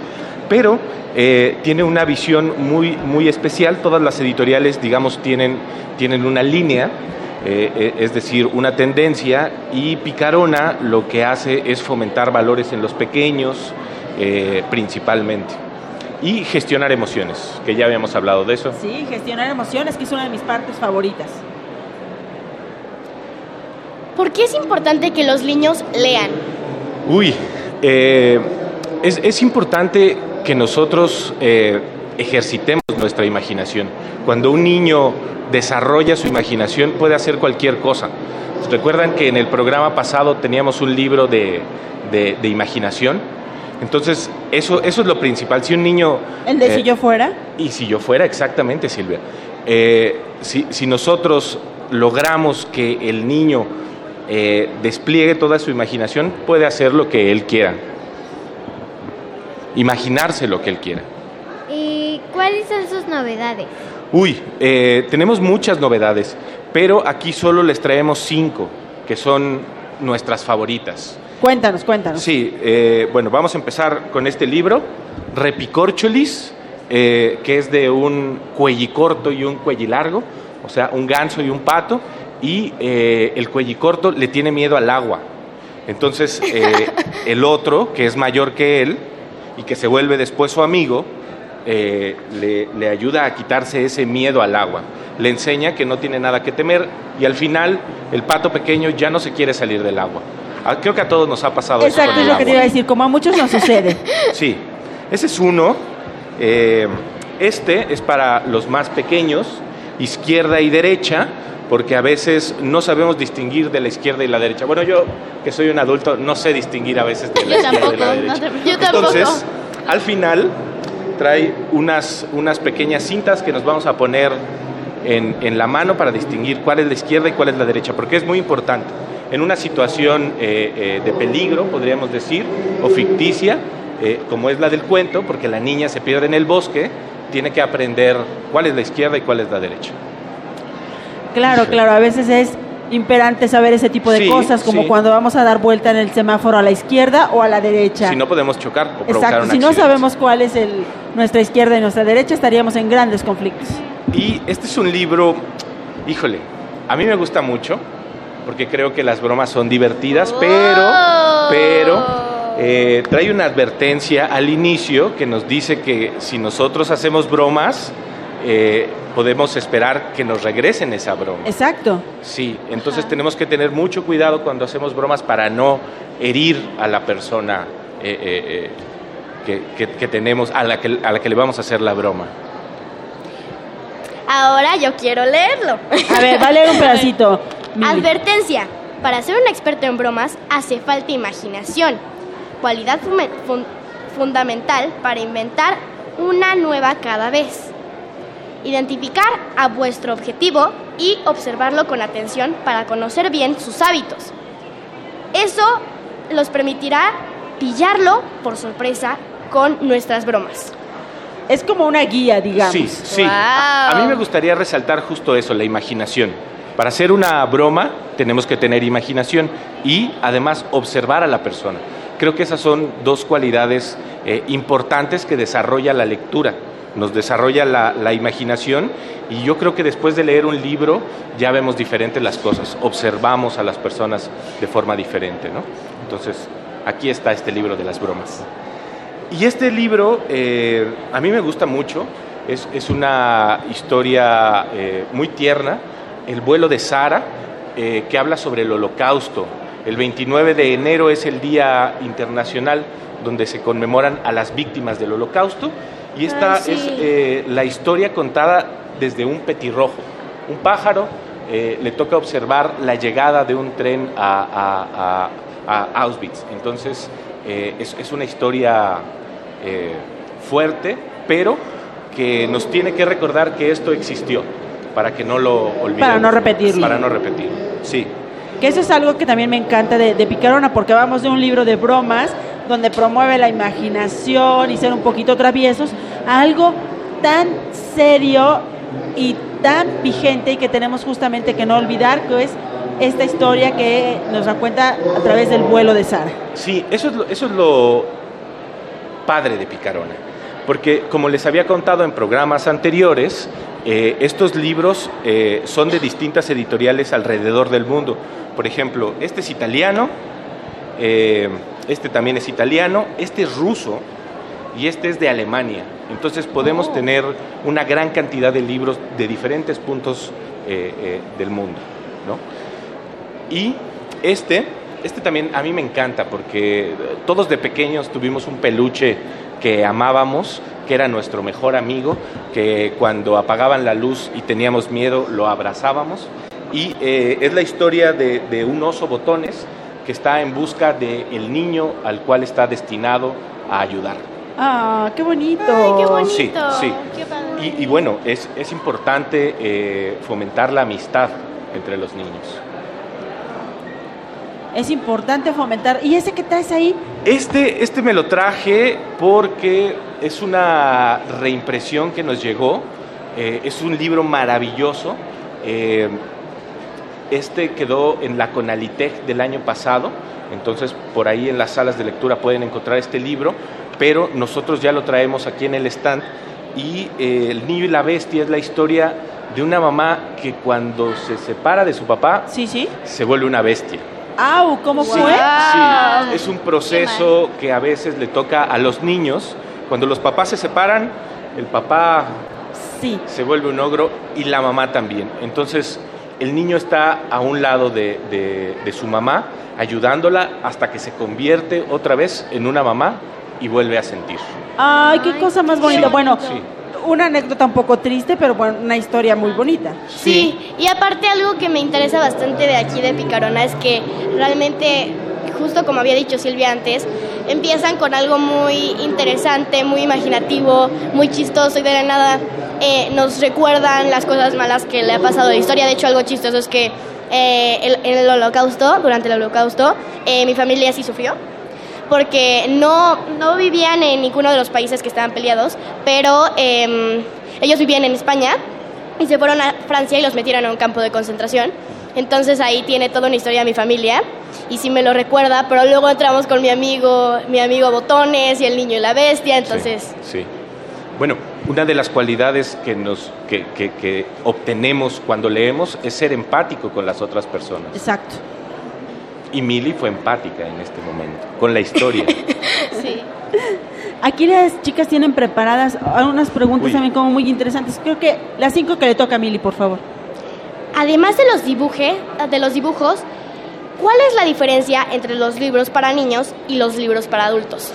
pero eh, tiene una visión muy, muy especial. Todas las editoriales, digamos, tienen, tienen una línea. es decir, una tendencia y Picarona lo que hace es fomentar valores en los pequeños principalmente y gestionar emociones, que ya habíamos hablado de eso.
Sí, gestionar emociones, que es una de mis partes favoritas.
¿Por qué es importante que los niños lean?
Uy, eh, es, es importante que nosotros eh, ejercitemos nuestra imaginación. Cuando un niño desarrolla su imaginación puede hacer cualquier cosa. Recuerdan que en el programa pasado teníamos un libro de, de- de imaginación. Entonces, eso, eso es lo principal. Si un niño...
El de
eh,
si yo fuera.
y si yo fuera, exactamente, Silvia. Eh, si, si nosotros logramos que el niño eh, despliegue toda su imaginación, puede hacer lo que él quiera. Imaginarse lo que él quiera.
¿Y cuáles son sus novedades?
Uy, eh, tenemos muchas novedades, pero aquí solo les traemos cinco, que son nuestras favoritas.
Cuéntanos, cuéntanos.
Sí, eh, bueno, vamos a empezar con este libro, Repicorcholis, eh, que es de un cuellicorto y un cuellilargo, o sea, un ganso y un pato, y eh, el cuellicorto le tiene miedo al agua. Entonces, eh, el otro, que es mayor que él y que se vuelve después su amigo, eh, le, le ayuda a quitarse ese miedo al agua. Le enseña que no tiene nada que temer y al final el pato pequeño ya no se quiere salir del agua. Ah, Creo que a todos nos ha pasado eso
Exacto, es lo que te iba a decir, como a muchos nos sucede.
Sí, ese es uno. Eh, este es para los más pequeños, izquierda y derecha, porque a veces no sabemos distinguir de la izquierda y la derecha. Bueno, yo que soy un adulto no sé distinguir a veces de la
Yo
izquierda y
tampoco,
la
no
derecha.
te- yo tampoco.
Entonces, al final trae unas, unas pequeñas cintas que nos vamos a poner en, en la mano para distinguir cuál es la izquierda y cuál es la derecha, porque es muy importante. En una situación eh, eh, de peligro, podríamos decir, o ficticia, eh, como es la del cuento, porque la niña se pierde en el bosque, tiene que aprender cuál es la izquierda y cuál es la derecha.
Claro, claro, a veces es imperante saber ese tipo de
Sí,
cosas, como
sí.
cuando vamos a dar vuelta en el semáforo a la izquierda o a la derecha.
Si no podemos chocar o provocar
Exacto,
un
si no sabemos cuál es el, nuestra izquierda y nuestra derecha, estaríamos en grandes conflictos.
Y este es un libro, híjole, a mí me gusta mucho, porque creo que las bromas son divertidas, pero, pero eh, trae una advertencia al inicio que nos dice que si nosotros hacemos bromas, eh, podemos esperar que nos regresen esa broma.
Exacto.
Sí, entonces tenemos que tener mucho cuidado cuando hacemos bromas para no herir a la persona eh, eh, eh, que, que- que tenemos, a la que, a la que le vamos a hacer la broma.
Ahora yo quiero leerlo.
A ver, va a leer un pedacito.
Advertencia. Para ser un experto en bromas hace falta imaginación, cualidad fun- fundamental para inventar una nueva cada vez. Identificar a vuestro objetivo y observarlo con atención para conocer bien sus hábitos. Eso los permitirá pillarlo por sorpresa con nuestras bromas.
Es como una guía, digamos.
Sí, sí. A, a mí me gustaría resaltar justo eso, la imaginación. Para hacer una broma tenemos que tener imaginación y además observar a la persona. Creo que esas son dos cualidades eh, importantes que desarrolla la lectura. Nos desarrolla la, imaginación y yo creo que después de leer un libro ya vemos diferentes las cosas, observamos a las personas de forma diferente, ¿no? Entonces, aquí está este libro de las bromas. Y este libro eh, a mí me gusta mucho, es, es una historia eh, muy tierna, El vuelo de Sara, eh, que habla sobre el holocausto. El 29 de enero es el Día Internacional donde se conmemoran a las víctimas del holocausto y esta
Ay, sí.
es eh, la historia contada desde un petirrojo. Un pájaro eh, le toca observar la llegada de un tren a, a- a- a Auschwitz. Entonces, es, es una historia fuerte, pero que nos tiene que recordar que esto existió, para que no lo olvidemos.
Para no repetirlo.
Para no repetirlo, sí.
Que eso es algo que también me encanta de, de Picarona, porque vamos de un libro de bromas donde promueve la imaginación y ser un poquito traviesos, a algo tan serio y tan vigente y que tenemos justamente que no olvidar, que es esta historia que nos la cuenta a través del vuelo de Sara.
Sí, eso es lo, eso es lo padre de Picarona. Porque como les había contado en programas anteriores, eh, estos libros eh, son de distintas editoriales alrededor del mundo. Por ejemplo, este es italiano, eh, este también es italiano, este es ruso y este es de Alemania. Entonces podemos tener una gran cantidad de libros de diferentes puntos del mundo. ¿no? Y este, este también a mí me encanta porque todos de pequeños tuvimos un peluche que amábamos, que era nuestro mejor amigo, que cuando apagaban la luz y teníamos miedo lo abrazábamos. Y eh, es la historia de, de un oso botones que está en busca del niño al cual está destinado a ayudar.
Ah, qué bonito.
Ay, qué bonito.
Sí, sí.
Qué padre.
Y, y bueno, es, es importante eh, fomentar la amistad entre los niños.
Es importante fomentar. ¿Y ese que traes ahí?
Este, este me lo traje porque es una reimpresión que nos llegó. Eh, es un libro maravilloso. Eh, este quedó en la Conalitec del año pasado. Entonces, por ahí en las salas de lectura pueden encontrar este libro. Pero nosotros ya lo traemos aquí en el stand. Y eh, El niño y la bestia es la historia de una mamá que cuando se separa de su papá,
sí, sí.
se vuelve una bestia.
¡Au! ¿Cómo
Sí,
fue?
sí, es un proceso que a veces le toca a los niños. Cuando los papás se separan, el papá
Sí.
se vuelve un ogro y la mamá también. Entonces, el niño está a un lado de, de- de su mamá, ayudándola hasta que se convierte otra vez en una mamá y vuelve a sentir.
Ay, qué cosa más bonita.
Sí,
bueno,
sí.
Una anécdota un poco triste, pero bueno, una historia muy bonita.
Sí, y aparte algo que me interesa bastante de aquí de Picarona es que realmente, justo como había dicho Silvia antes, empiezan con algo muy interesante, muy imaginativo, muy chistoso y de la nada eh, nos recuerdan las cosas malas que le ha pasado a la historia. De hecho, algo chistoso es que eh, el- en el holocausto, durante el holocausto, eh, mi familia sí sufrió porque no, no vivían en ninguno de los países que estaban peleados, pero em, ellos vivían en España y se fueron a Francia y los metieron a un campo de concentración. Entonces ahí tiene toda una historia mi familia y sí me lo recuerda, pero luego entramos con mi amigo, mi amigo Botones y el niño y la bestia, entonces
Sí. Bueno, una de las cualidades que, nos, que, que- que obtenemos cuando leemos es ser empático con las otras personas.
Exacto.
Y Milly fue empática en este momento, con la historia.
sí.
Aquí las chicas tienen preparadas unas preguntas
Uy.
también como muy interesantes. Creo que las cinco que le toca a Mili, por favor.
Además de los, dibuje, de los dibujos, ¿cuál es la diferencia entre los libros para niños y los libros para adultos?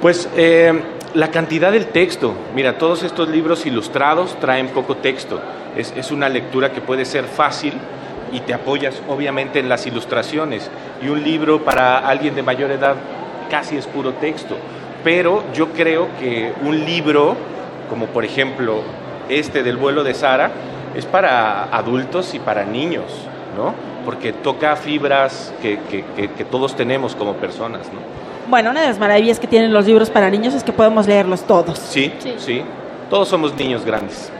Pues eh, la cantidad del texto. Mira, todos estos libros ilustrados traen poco texto. Es, es una lectura que puede ser fácil y te apoyas obviamente en las ilustraciones. Y un libro para alguien de mayor edad casi es puro texto. Pero yo creo que un libro, como por ejemplo este del vuelo de Sara, es para adultos y para niños, ¿no? Porque toca fibras que, que- que- que todos tenemos como personas, ¿no?
Bueno, una de las maravillas que tienen los libros para niños es que podemos leerlos todos.
Sí, sí. Todos somos niños grandes.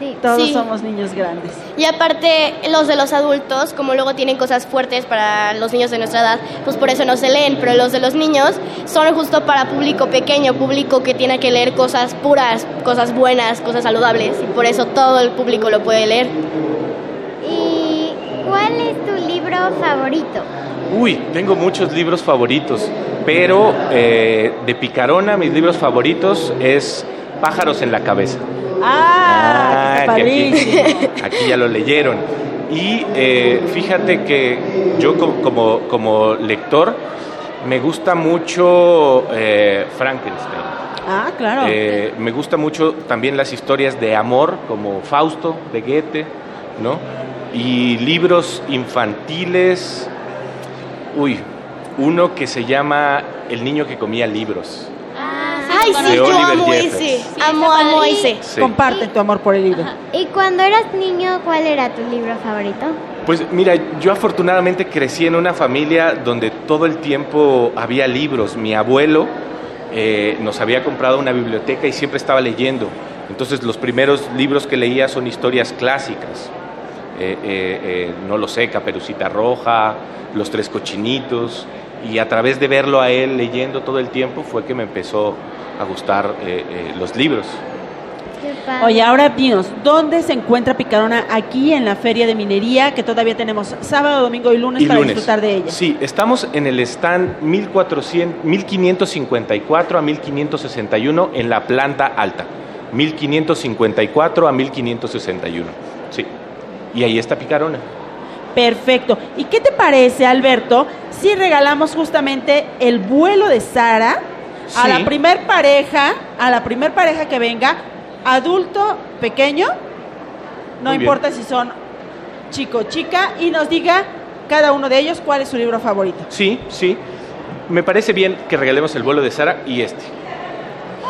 Sí.
Todos
Sí.
somos niños grandes.
Y aparte, los de los adultos, como luego tienen cosas fuertes para los niños de nuestra edad, pues por eso no se leen, pero los de los niños son justo para público pequeño, público que tiene que leer cosas puras, cosas buenas, cosas saludables, y por eso todo el público lo puede leer.
¿Y cuál es tu libro favorito?
Uy, tengo muchos libros favoritos, pero eh, de Picarona mis libros favoritos es Pájaros en la cabeza.
Ah, está
que aquí, aquí ya lo leyeron. Y eh, fíjate que yo co- como, como lector me gusta mucho eh, Frankenstein.
Ah, claro.
Eh, me gusta mucho también las historias de amor, como Fausto de Goethe, ¿no? Y libros infantiles. Uy, uno que se llama El niño que comía libros.
Ay, sí, yo
Oliver
amo
Jeffers.
ese, amo, amo ese.
Sí.
Comparte tu amor por el libro.
¿Y cuando eras niño, cuál era tu libro favorito?
Pues mira, yo afortunadamente crecí en una familia donde todo el tiempo había libros. Mi abuelo eh, nos había comprado una biblioteca y siempre estaba leyendo. Entonces los primeros libros que leía son historias clásicas. Eh, eh, eh, no lo sé, Caperucita Roja, Los Tres Cochinitos. Y a través de verlo a él leyendo todo el tiempo fue que me empezó a gustar eh, eh, los libros.
Oye, ahora dinos, ¿dónde se encuentra Picarona aquí en la Feria de Minería? Que todavía tenemos sábado, domingo y lunes
Y
para
lunes.
disfrutar de ella.
Sí, estamos en el stand 1400, 1554 a 1561 en la planta alta. 1554 a 1561. Sí. Y ahí está Picarona.
Perfecto. ¿Y qué te parece, Alberto, si regalamos justamente el vuelo de Sara a
Sí.
la primer pareja, a la primer pareja que venga, adulto, pequeño, no
Muy bien.
importa si son chico o chica, y nos diga cada uno de ellos cuál es su libro favorito.
Sí, sí. Me parece bien que regalemos el vuelo de Sara y este.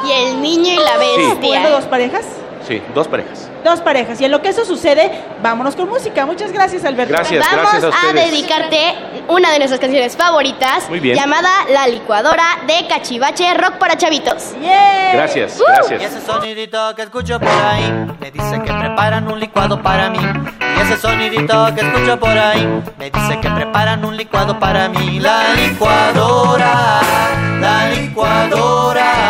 Y el niño y la bestia.
¿Jugando dos parejas?
Sí, dos parejas.
Dos parejas. Y en lo que eso sucede, vámonos con música. Muchas gracias, Alberto.
Gracias,
Vamos
gracias a ustedes.
dedicarte una de nuestras canciones favoritas,
Muy bien.
llamada La licuadora de Cachivache Rock para Chavitos.
Gracias,
Uh.
gracias.
Y ese sonidito que escucho por ahí me dice que preparan un licuado para mí. Y ese sonidito que escucho por ahí me dice que preparan un licuado para mí. La licuadora, la licuadora.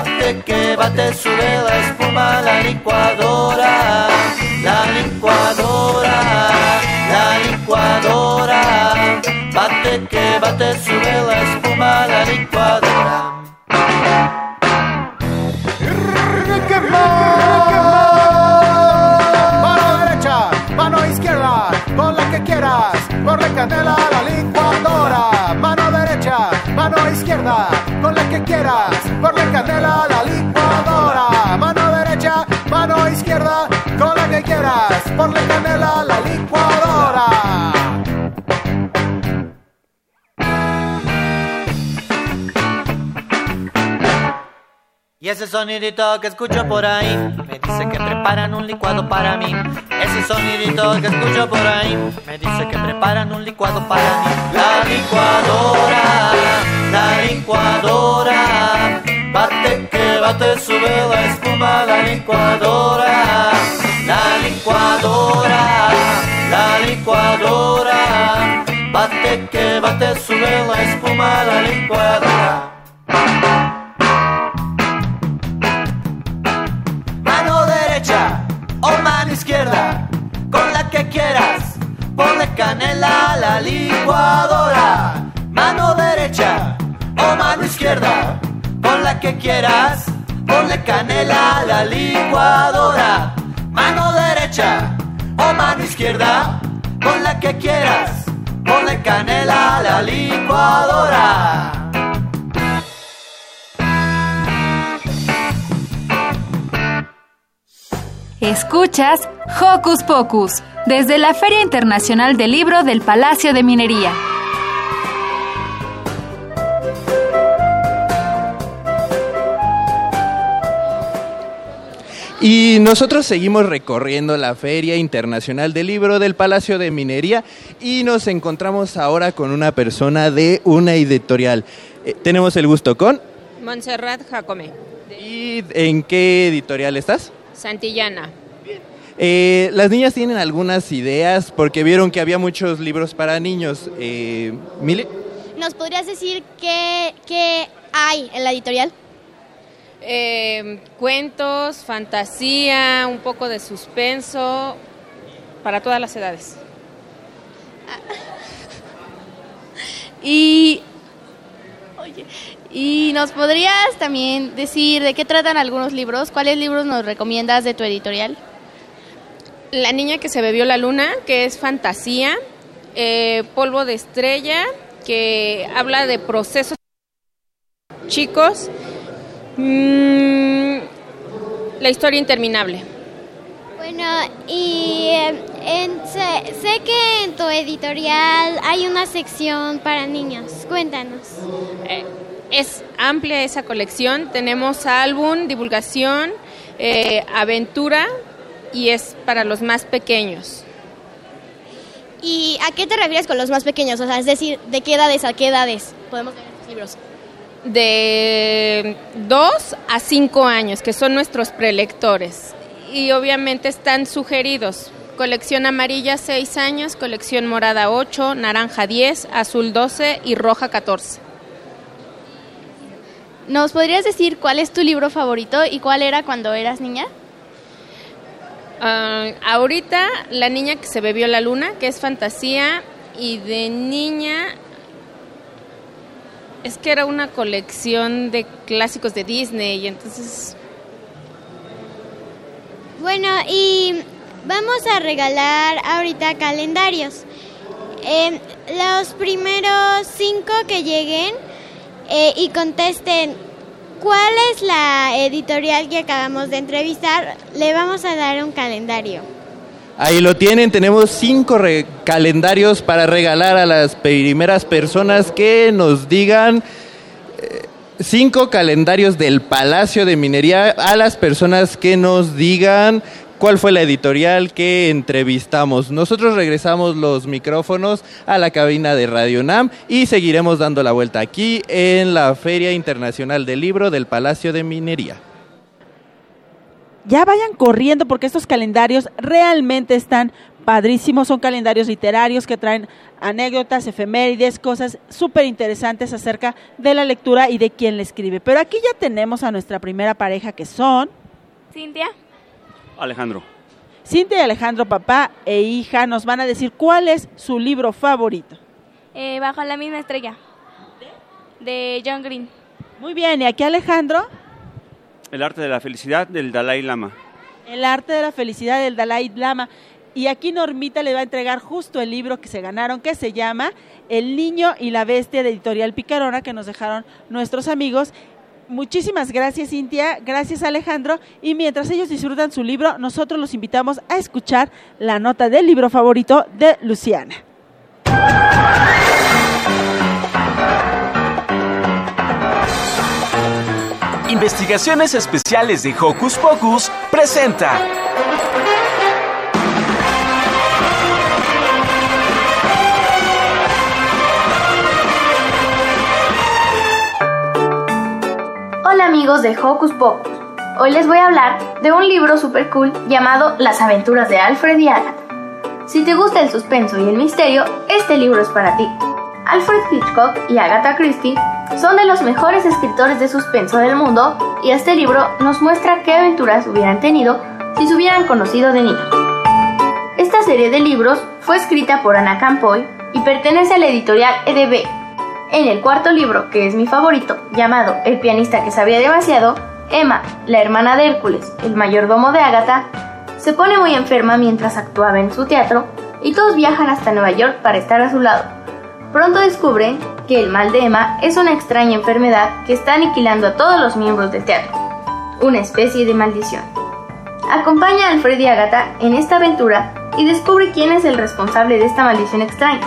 Bate que bate, sube la espuma, la licuadora. La licuadora, la licuadora. Bate que bate, sube la espuma, la licuadora.
Mano derecha, mano izquierda, con la que quieras, ponle canela a la licuadora. Mano derecha, mano izquierda, con la que quieras, ponle canela a la licuadora. Mano derecha, mano izquierda, con la que quieras, ponle canela a la licuadora.
Y ese sonidito que escucho por ahí me dice que preparan un licuado para mí. Ese sonidito que escucho por ahí me dice que preparan un licuado para mí. La licuadora, la licuadora. Bate que bate, sube la espuma, la licuadora. La licuadora, la licuadora. Bate que bate, sube la espuma, la licuadora. Mano derecha o mano izquierda, con la que quieras, ponle canela a la licuadora. Mano derecha o mano izquierda, con la que quieras, ponle canela a la licuadora. Mano derecha o mano izquierda, con la que quieras, ponle canela a la licuadora.
Escuchas Hocus Pocus desde la Feria Internacional del Libro del Palacio de Minería.
Y nosotros seguimos recorriendo la Feria Internacional del Libro del Palacio de Minería y nos encontramos ahora con una persona de una editorial. Eh, tenemos el gusto con...
Montserrat Jacome,
¿Y en qué editorial estás?
Santillana.
Eh, las niñas tienen algunas ideas porque vieron que había muchos libros para niños. Eh, Mili.
¿Nos podrías decir qué, qué hay en la editorial?
Eh, cuentos, fantasía, un poco de suspenso, para todas las edades.
Y, oye, ¿y nos podrías también decir de qué tratan algunos libros? ¿Cuáles libros nos recomiendas de tu editorial?
La niña que se bebió la luna, que es fantasía, eh, polvo de estrella, que habla de procesos chicos, mm, la historia interminable.
Bueno, y eh, en- sé, sé que en tu editorial hay una sección para niños. Cuéntanos.
Eh, es amplia esa colección. Tenemos álbum, divulgación, eh, aventura y es para los más pequeños.
¿Y a qué te refieres con los más pequeños? O sea, es decir, ¿de qué edades a qué edades podemos leer estos libros?
De 2 a 5 años, que son nuestros prelectores. Y obviamente están sugeridos. Colección amarilla 6 años, colección morada 8, naranja 10, azul 12 y roja 14.
¿Nos podrías decir cuál es tu libro favorito y cuál era cuando eras niña?
Ah, ahorita la niña que se bebió la luna, que es fantasía, y de niña es que era una colección de clásicos de Disney y entonces
Bueno, y vamos a regalar ahorita calendarios. Eh, los primeros cinco que lleguen eh, y contesten cuál es la editorial que acabamos de entrevistar, le vamos a dar un calendario.
Ahí lo tienen, tenemos cinco calendarios para regalar a las primeras personas que nos digan eh, cinco calendarios del Palacio de Minería a las personas que nos digan cuál fue la editorial que entrevistamos. Nosotros regresamos los micrófonos a la cabina de Radio Nam y seguiremos dando la vuelta aquí en la Feria Internacional del Libro del Palacio de Minería.
Ya vayan corriendo porque estos calendarios realmente están padrísimos. Son calendarios literarios que traen anécdotas, efemérides, cosas súper interesantes acerca de la lectura y de quién le escribe. Pero aquí ya tenemos a nuestra primera pareja que son
Cintia.
Alejandro.
Cintia y Alejandro, papá e hija, nos van a decir cuál es su libro favorito.
Eh, bajo la misma estrella. De John Green.
Muy bien, y aquí Alejandro,
El arte de la felicidad del Dalai Lama.
El arte de la felicidad del Dalai Lama. Y aquí Normita le va a entregar justo el libro que se ganaron, que se llama El niño y la bestia de Editorial Picarona, que nos dejaron nuestros amigos. Muchísimas gracias, Cintia. Gracias, Alejandro. Y mientras ellos disfrutan su libro, nosotros los invitamos a escuchar la nota del libro favorito de Luciana.
Investigaciones Especiales de Hocus Pocus presenta.
Hola amigos de Hocus Pocus. Hoy les voy a hablar de un libro super cool llamado Las aventuras de Alfred y Agatha. Si te gusta el suspenso y el misterio, este libro es para ti. Alfred Hitchcock y Agatha Christie son de los mejores escritores de suspenso del mundo y este libro nos muestra qué aventuras hubieran tenido si se hubieran conocido de niños. Esta serie de libros fue escrita por Anna Campoy y pertenece a la editorial EDB. En el cuarto libro, que es mi favorito, llamado El pianista que sabía demasiado, Emma, la hermana de Hércules, el mayordomo de Agatha, se pone muy enferma mientras actuaba en su teatro y todos viajan hasta Nueva York para estar a su lado. Pronto descubren que el mal de Emma es una extraña enfermedad que está aniquilando a todos los miembros del teatro, una especie de maldición. Acompaña a Alfred y Agatha en esta aventura y descubre quién es el responsable de esta maldición extraña.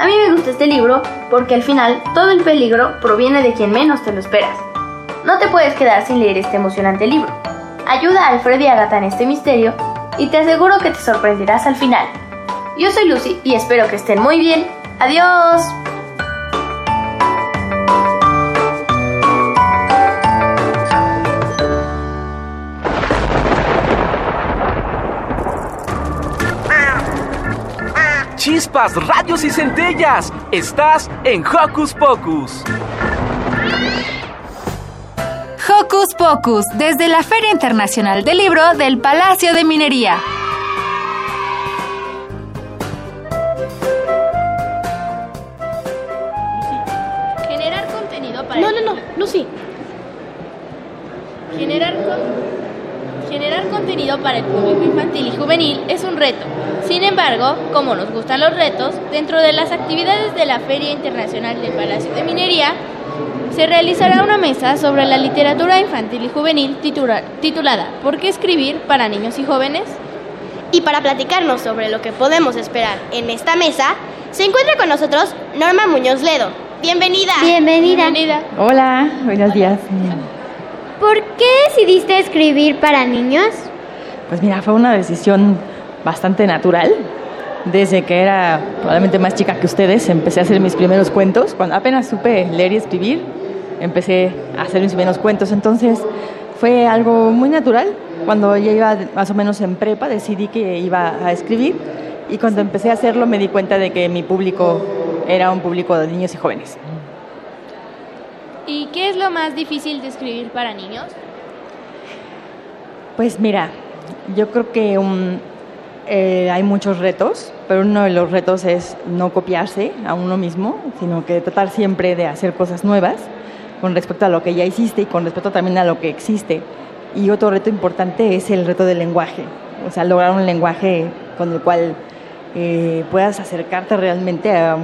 A mí me gusta este libro porque al final todo el peligro proviene de quien menos te lo esperas. No te puedes quedar sin leer este emocionante libro. Ayuda a Alfred y Agatha en este misterio y te aseguro que te sorprenderás al final. Yo soy Lucy y espero que estén muy bien. ¡Adiós!
Chispas, rayos y centellas. Estás en Hocus Pocus.
Hocus Pocus, desde la Feria Internacional del Libro del Palacio de Minería.
Contenido para el público infantil y juvenil es un reto. Sin embargo, como nos gustan los retos, dentro de las actividades de la Feria Internacional del Palacio de Minería, se realizará una mesa sobre la literatura infantil y juvenil titula- titulada ¿Por qué escribir para niños y jóvenes?
Y para platicarnos sobre lo que podemos esperar en esta mesa, se encuentra con nosotros Norma Muñoz Ledo. Bienvenida.
Bienvenida.
Hola, buenos días.
¿Por qué decidiste escribir para niños?
Pues mira, fue una decisión bastante natural. Desde que era probablemente más chica que ustedes, empecé a hacer mis primeros cuentos. Cuando apenas supe leer y escribir, empecé a hacer mis primeros cuentos. Entonces fue algo muy natural. Cuando ya iba más o menos en prepa, decidí que iba a escribir. Y cuando empecé a hacerlo, me di cuenta de que mi público era un público de niños y jóvenes.
¿Y qué es lo más difícil de escribir para niños?
Pues mira, yo creo que eh, hay muchos retos, pero uno de los retos es no copiarse a uno mismo, sino que tratar siempre de hacer cosas nuevas con respecto a lo que ya hiciste y con respecto también a lo que existe. Y otro reto importante es el reto del lenguaje, o sea, lograr un lenguaje con el cual eh, puedas acercarte realmente a,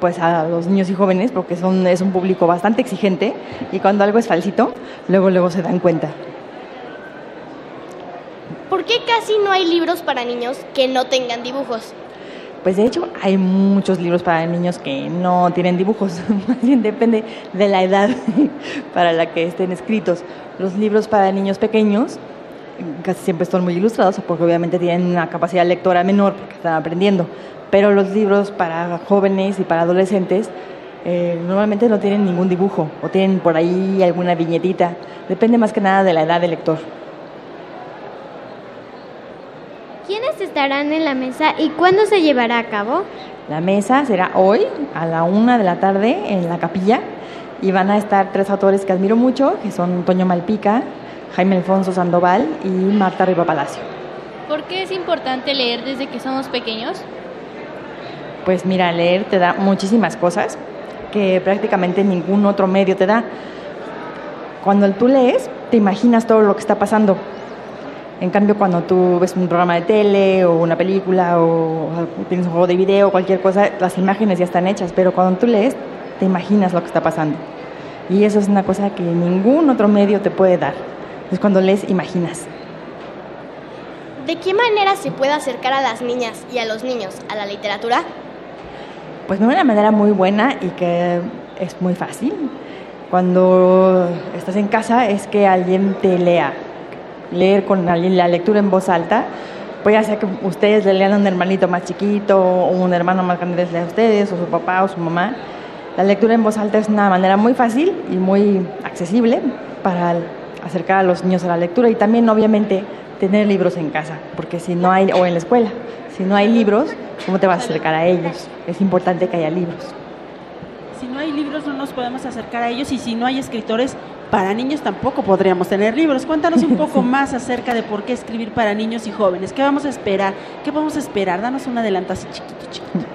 pues a los niños y jóvenes, porque son, es un público bastante exigente y cuando algo es falsito, luego, luego se dan cuenta.
¿Por qué casi no hay libros para niños que no tengan dibujos?
Pues de hecho hay muchos libros para niños que no tienen dibujos, más bien depende de la edad para la que estén escritos. Los libros para niños pequeños casi siempre son muy ilustrados porque obviamente tienen una capacidad lectora menor porque están aprendiendo, pero los libros para jóvenes y para adolescentes eh, normalmente no tienen ningún dibujo o tienen por ahí alguna viñetita, depende más que nada de la edad del lector.
¿Quiénes estarán en la mesa y cuándo se llevará a cabo?
La mesa será hoy a la una de la tarde en la capilla y van a estar tres autores que admiro mucho, que son Toño Malpica, Jaime Alfonso Sandoval y Marta Riva Palacio.
¿Por qué es importante leer desde que somos pequeños?
Pues mira, leer te da muchísimas cosas que prácticamente ningún otro medio te da. Cuando tú lees, te imaginas todo lo que está pasando. En cambio, cuando tú ves un programa de tele o una película o tienes un juego de video o cualquier cosa, las imágenes ya están hechas, pero cuando tú lees, te imaginas lo que está pasando. Y eso es una cosa que ningún otro medio te puede dar. Es cuando lees, imaginas.
¿De qué manera se puede acercar a las niñas y a los niños a la literatura?
Pues de una manera muy buena y que es muy fácil. Cuando estás en casa es que alguien te lea. Leer con alguien la lectura en voz alta. Puede ser que ustedes le lean a un hermanito más chiquito o un hermano más grande les lea a ustedes o su papá o su mamá. La lectura en voz alta es una manera muy fácil y muy accesible para acercar a los niños a la lectura y también obviamente tener libros en casa, porque si no hay, o en la escuela, si no hay libros, ¿cómo te vas a acercar a ellos? Es importante que haya libros.
Si no hay libros no nos podemos acercar a ellos y si no hay escritores para niños tampoco podríamos tener libros. Cuéntanos un poco más acerca de por qué escribir para niños y jóvenes. ¿Qué vamos a esperar? ¿Qué vamos a esperar? Danos un adelanto así chiquito, chiquito.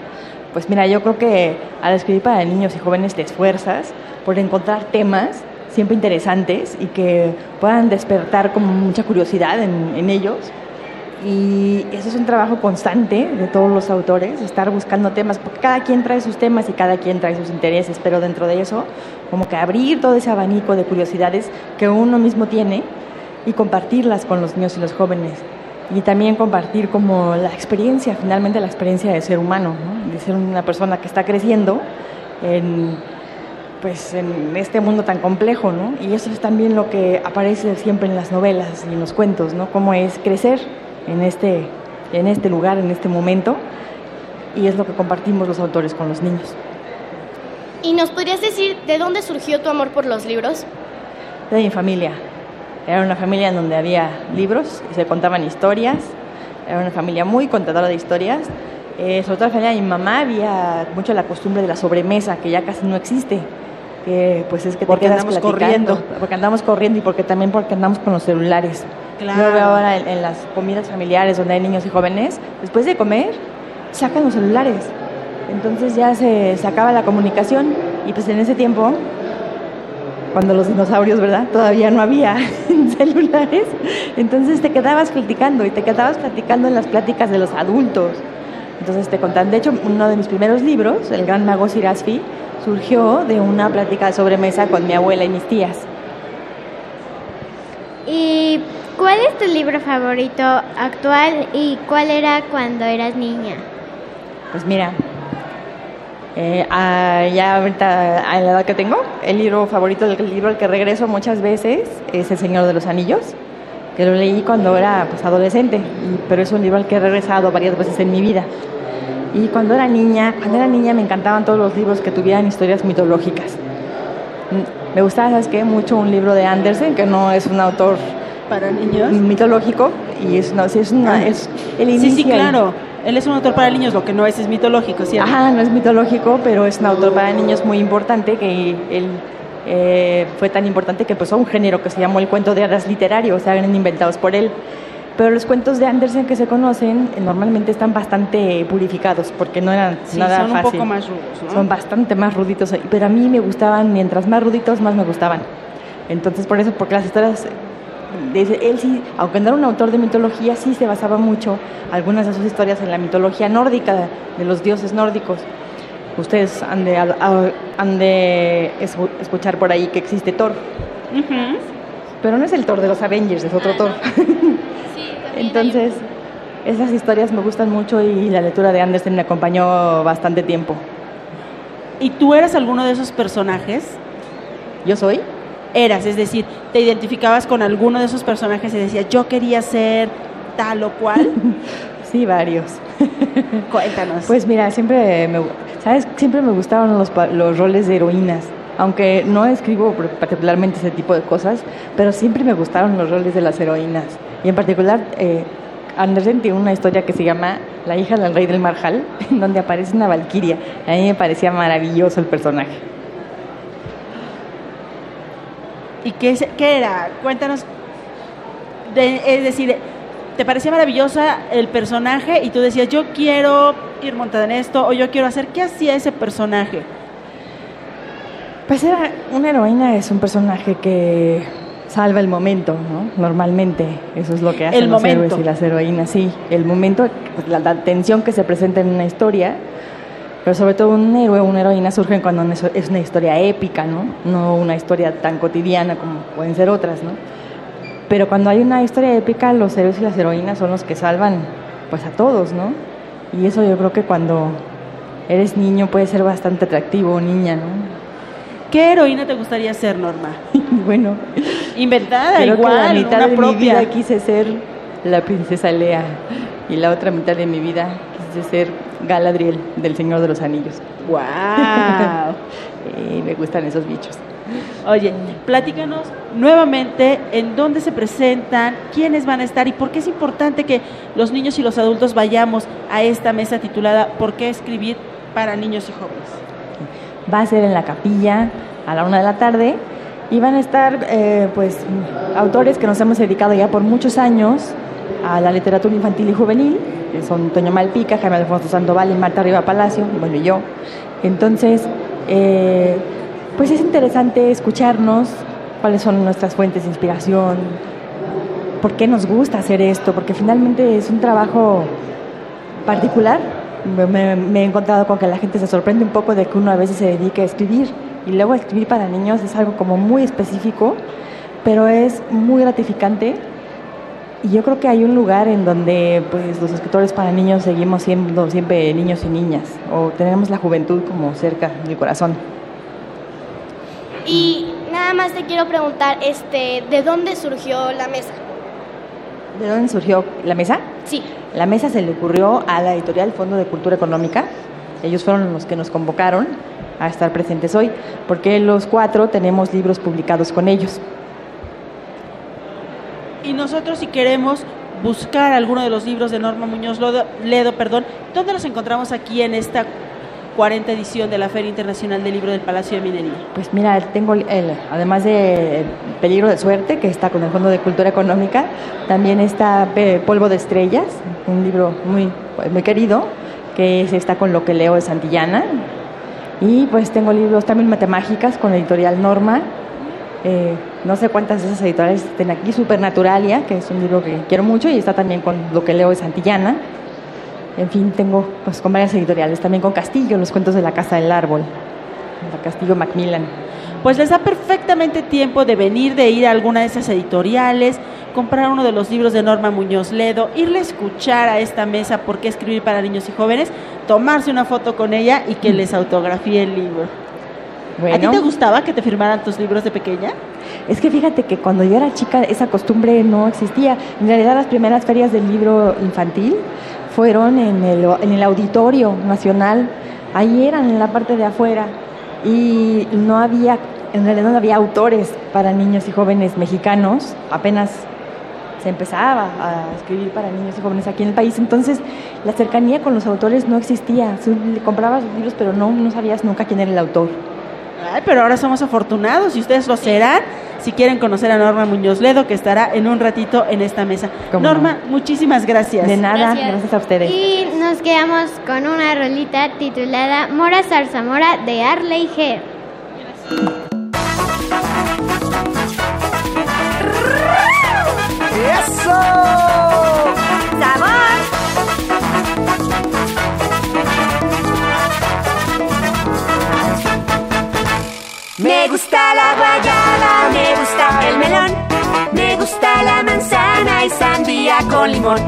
Pues mira, yo creo que al escribir para niños y jóvenes te esfuerzas por encontrar temas siempre interesantes y que puedan despertar como mucha curiosidad en, en ellos. Y eso es un trabajo constante de todos los autores, estar buscando temas, porque cada quien trae sus temas y cada quien trae sus intereses, pero dentro de eso, como que abrir todo ese abanico de curiosidades que uno mismo tiene y compartirlas con los niños y los jóvenes. Y también compartir como la experiencia, finalmente la experiencia de ser humano, ¿no? de ser una persona que está creciendo en pues en este mundo tan complejo, ¿no? Y eso es también lo que aparece siempre en las novelas y en los cuentos, ¿no? Cómo es crecer en este, en este lugar, en este momento, y es lo que compartimos los autores con los niños.
¿Y nos podrías decir de dónde surgió tu amor por los libros?
De mi familia. Era una familia en donde había libros y se contaban historias. Era una familia muy contadora de historias. Eh, sobre todo la familia de mi mamá había mucho la costumbre de la sobremesa, que ya casi no existe que pues es que
porque
te quedas
andamos
platicando,
corriendo.
porque andamos corriendo y porque también porque andamos con los celulares.
Claro.
Yo veo ahora en, en las comidas familiares donde hay niños y jóvenes, después de comer, sacan los celulares. Entonces ya se, se acaba la comunicación y pues en ese tiempo, cuando los dinosaurios, ¿verdad? Todavía no había celulares, entonces te quedabas platicando y te quedabas platicando en las pláticas de los adultos. Entonces te contan, de hecho, uno de mis primeros libros, El gran mago Sirasfi, surgió de una plática de sobremesa con mi abuela y mis tías.
¿Y cuál es tu libro favorito actual y cuál era cuando eras niña?
Pues mira, eh, ah, ya ahorita a la edad que tengo, el libro favorito, el libro al que regreso muchas veces es El Señor de los Anillos, que lo leí cuando era pues, adolescente, pero es un libro al que he regresado varias veces en mi vida. Y cuando era niña, cuando era niña me encantaban todos los libros que tuvieran historias mitológicas. Mm, Me gustaba, ¿sabes qué? Mucho un libro de Andersen, que no es un autor
para niños
mitológico, y es, no, sí, es, una, es el
Sí,
inicio.
sí, claro. Él es un autor para niños, lo que no es es mitológico, ¿cierto?
Ajá, no es mitológico, pero es un autor para niños muy importante que él eh, fue tan importante que empezó un género que se llamó el cuento de hadas literario, o sea, eran inventados por él. Pero los cuentos de Andersen que se conocen eh, normalmente están bastante purificados porque no eran
Sí,
nada
son un
fácil.
poco más rudos, ¿no?
Son bastante más ruditos, pero a mí me gustaban, mientras más ruditos, más me gustaban. Entonces, por eso, porque las historias él sí, aunque no era un autor de mitología, sí se basaba mucho algunas de sus historias en la mitología nórdica, de los dioses nórdicos. Ustedes han de, han de escuchar por ahí que existe Thor. Pero no es el Thor de los Avengers, es otro Thor. Entonces, esas historias me gustan mucho y la lectura de Andersen me acompañó bastante tiempo.
¿Y tú eras alguno de esos personajes?
¿Yo soy?
Eras, es decir, te identificabas con alguno de esos personajes y decías, yo quería ser tal o cual.
sí, varios.
Cuéntanos.
Pues mira, siempre me, ¿sabes? Siempre me gustaban los, los roles de heroínas aunque no escribo particularmente ese tipo de cosas, pero siempre me gustaron los roles de las heroínas. Y en particular, eh, Andersen tiene una historia que se llama La hija del rey del Marjal, en donde aparece una valquiria. A mí me parecía maravilloso el personaje.
¿Y qué, qué era? Cuéntanos. es decir, ¿te parecía maravillosa el personaje y tú decías, yo quiero ir montada en esto o yo quiero hacer? ¿Qué hacía ese personaje?
Pues era una heroína es un personaje que salva el momento, ¿no? Normalmente eso es lo que hacen los héroes y las heroínas, sí, el momento, pues, la, tensión que se presenta en una historia, pero sobre todo un héroe o una heroína surgen cuando es una historia épica, ¿no? No una historia tan cotidiana como pueden ser otras, ¿no? Pero cuando hay una historia épica, los héroes y las heroínas son los que salvan, pues a todos, ¿no? Y eso yo creo que cuando eres niño puede ser bastante atractivo, niña, ¿no?
¿Qué heroína te gustaría ser, Norma?
bueno,
inventada igual, la
mitad
de
mi vida quise ser la princesa Lea y la otra mitad de mi vida quise ser Galadriel del Señor de los Anillos.
¡Wow!
y me gustan esos bichos.
Oye, platícanos nuevamente en dónde se presentan, quiénes van a estar y por qué es importante que los niños y los adultos vayamos a esta mesa titulada ¿Por qué escribir para niños y jóvenes?
va a ser en la capilla a la una de la tarde y van a estar eh, pues autores que nos hemos dedicado ya por muchos años a la literatura infantil y juvenil, que son Toño Malpica, Jaime Alfonso Sandoval y Marta Riva Palacio, bueno, y yo. Entonces, eh, pues es interesante escucharnos cuáles son nuestras fuentes de inspiración, por qué nos gusta hacer esto, porque finalmente es un trabajo particular me, he encontrado con que la gente se sorprende un poco de que uno a veces se dedique a escribir y luego escribir para niños es algo como muy específico, pero es muy gratificante y yo creo que hay un lugar en donde pues los escritores para niños seguimos siendo siempre niños y niñas o tenemos la juventud como cerca del corazón.
Y nada más te quiero preguntar, este, ¿de dónde surgió la mesa?
¿De dónde surgió la mesa?
Sí.
La mesa se le ocurrió a la editorial Fondo de Cultura Económica. Ellos fueron los que nos convocaron a estar presentes hoy, porque los cuatro tenemos libros publicados con ellos.
Y nosotros si queremos buscar alguno de los libros de Norma Muñoz Ledo, perdón, ¿dónde los encontramos aquí en esta 40 edición de la Feria Internacional del Libro del Palacio de Minería?
Pues mira, tengo, el, además de Peligro de Suerte, que está con el Fondo de Cultura Económica, también está Polvo de Estrellas, un libro muy, muy querido, que está con lo que leo de Santillana. Y pues tengo libros también Matemágicas con la editorial Norma. Eh, no sé cuántas de esas editoriales estén aquí, Supernaturalia, que es un libro que quiero mucho, y está también con lo que leo de Santillana. En fin, tengo pues con varias editoriales, también con Castillo, los cuentos de la Casa del Árbol, la Castillo Macmillan.
Pues les da perfectamente tiempo de venir, de ir a alguna de esas editoriales, comprar uno de los libros de Norma Muñoz Ledo, irle a escuchar a esta mesa por qué escribir para niños y jóvenes, tomarse una foto con ella y que les autografíe el libro. ¿A ti te gustaba que te firmaran tus libros de pequeña?
Es que fíjate que cuando yo era chica esa costumbre no existía. En realidad las primeras ferias del libro infantil fueron en el, en el Auditorio Nacional, ahí eran en la parte de afuera y no había, en realidad no había autores para niños y jóvenes mexicanos, apenas se empezaba a escribir para niños y jóvenes aquí en el país, entonces la cercanía con los autores no existía, comprabas los libros pero no, no sabías nunca quién era el autor.
Ay, pero ahora somos afortunados y ustedes lo serán si quieren conocer a Norma Muñoz Ledo, que estará en un ratito en esta mesa. Norma, muchísimas gracias.
De nada, gracias. a ustedes.
Y nos quedamos con una rolita titulada Mora Zarzamora de Arley G.
Me gusta la guayaba, me gusta el melón. Me gusta la manzana y sandía con limón.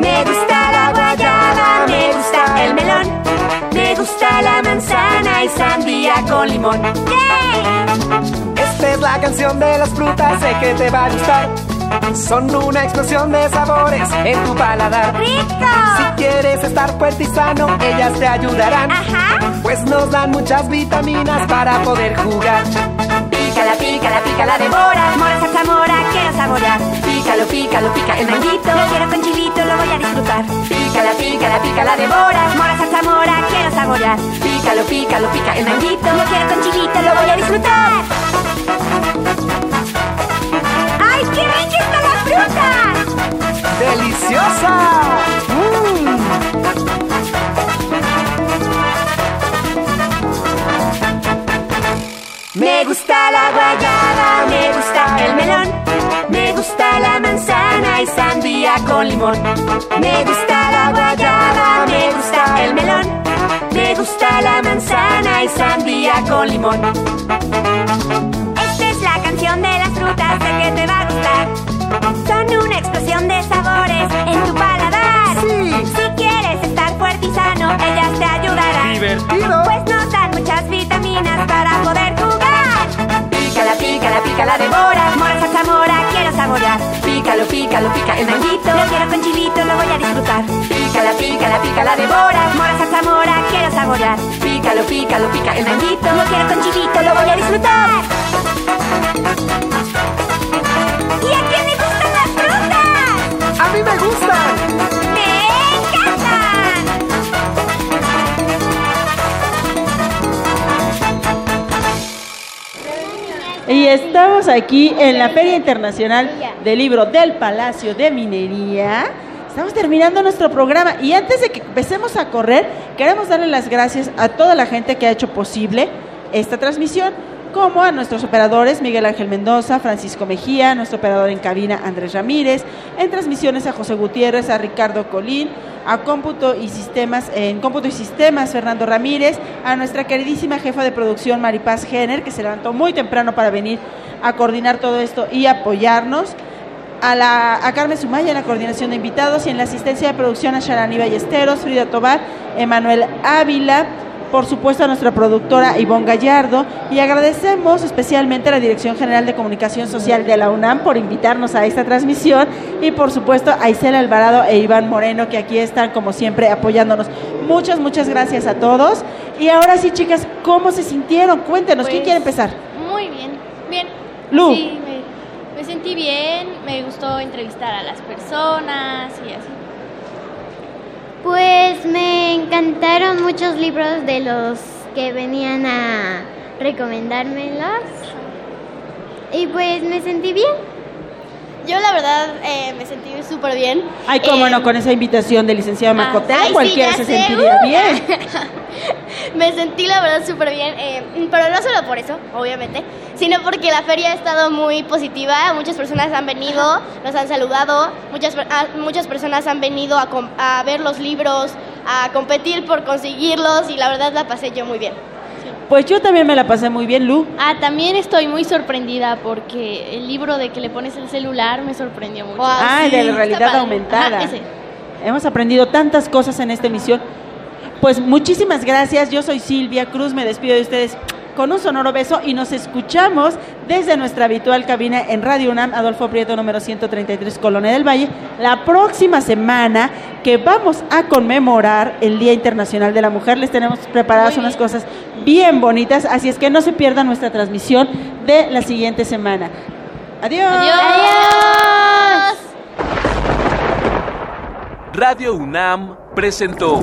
Me gusta la guayaba, me gusta el melón. Me gusta la manzana y sandía con limón. Yeah.
Esta es la canción de las frutas, sé que te va a gustar. Son una explosión de sabores en tu paladar.
¡Rico!
Si quieres estar fuerte y sano, ellas te ayudarán.
Ajá.
Pues nos dan muchas vitaminas para poder jugar.
Pícala, pícala, pícala de mora. Mora, salsa, mora, quiero saborear. Pícalo, pícalo, pica el manguito. Lo quiero con chilito, lo voy a disfrutar. Pícala, pícala, pícala de mora. Mora, salsa, mora, quiero saborear. Pícalo, pícalo, pica el manguito. Lo quiero con chilito, lo voy a disfrutar.
¡Deliciosa!
Me gusta la guayaba, me gusta el melón, me gusta la manzana y sandía con limón. Me gusta la guayaba, me gusta el melón, me gusta la manzana y sandía con limón. Esta es la canción de las frutas, sé que te va. Son una explosión de sabores en tu paladar. Si quieres estar fuerte y sano, ellas te ayudarán.
¡Divertido!
Pues nos dan muchas vitaminas para poder jugar. Pícala, pícala, pícala de mora. Mora, salsa, mora, quiero saborear. Pícalo, pícalo, pica el manguito. Lo quiero con chilito, lo voy a disfrutar. Pícala, pícala, pícala de mora. Mora, salsa, mora, quiero saborear. Pícalo, pícalo, pica el manguito. Lo quiero con chilito, lo voy a disfrutar. ¿Y a quién
¡A mí me gustan!
¡Me encantan!
Y estamos aquí en la Feria Internacional del Libro del Palacio de Minería. Estamos terminando nuestro programa y antes de que empecemos a correr, queremos darle las gracias a toda la gente que ha hecho posible esta transmisión, como a nuestros operadores Miguel Ángel Mendoza, Francisco Mejía, nuestro operador en cabina Andrés Ramírez, en transmisiones a José Gutiérrez, a Ricardo Colín, a Cómputo y Sistemas, en Cómputo y Sistemas Fernando Ramírez, a nuestra queridísima jefa de producción Maripaz Jenner, que se levantó muy temprano para venir a coordinar todo esto y apoyarnos. A, la, a Carmen Sumaya en la coordinación de invitados y en la asistencia de producción a Sharani Ballesteros, Frida Tobar, Emanuel Ávila, por supuesto a nuestra productora Ivonne Gallardo y agradecemos especialmente a la Dirección General de Comunicación Social de la UNAM por invitarnos a esta transmisión y por supuesto a Isela Alvarado e Iván Moreno que aquí están como siempre apoyándonos. Muchas, muchas gracias a todos. Y ahora sí, chicas, ¿cómo se sintieron? Cuéntenos, ¿quién
Pues,
quiere empezar?
Muy bien, bien.
Lu.
Sí, me, me sentí bien, me gustó entrevistar a las personas y así.
Pues me encantaron muchos libros de los que venían a recomendármelos. Y pues me sentí bien.
Yo la verdad eh, me sentí súper bien.
Ay, cómo
Eh,
no, con esa invitación del licenciado
ay, sí,
cualquiera se
sé,
sentiría
uh.
bien.
me sentí la verdad súper bien, eh, pero no solo por eso, obviamente, sino porque la feria ha estado muy positiva, muchas personas han venido, nos han saludado, muchas, per- ah, muchas personas han venido a, a ver los libros, a competir por conseguirlos y la verdad la pasé yo muy bien.
Pues yo también me la pasé muy bien, Lu.
Ah, también estoy muy sorprendida porque el libro de que le pones el celular me sorprendió mucho.
Ah, el de la realidad aumentada.
Ajá, ese.
Hemos aprendido tantas cosas en esta emisión. Pues muchísimas gracias. Yo soy Silvia Cruz. Me despido de ustedes con un sonoro beso y nos escuchamos desde nuestra habitual cabina en Radio UNAM, Adolfo Prieto número 133, Colonia del Valle, la próxima semana que vamos a conmemorar el Día Internacional de la Mujer. Les tenemos preparadas unas cosas bien bonitas, así es que no se pierdan nuestra transmisión de la siguiente semana. Adiós.
Adiós.
Radio UNAM presentó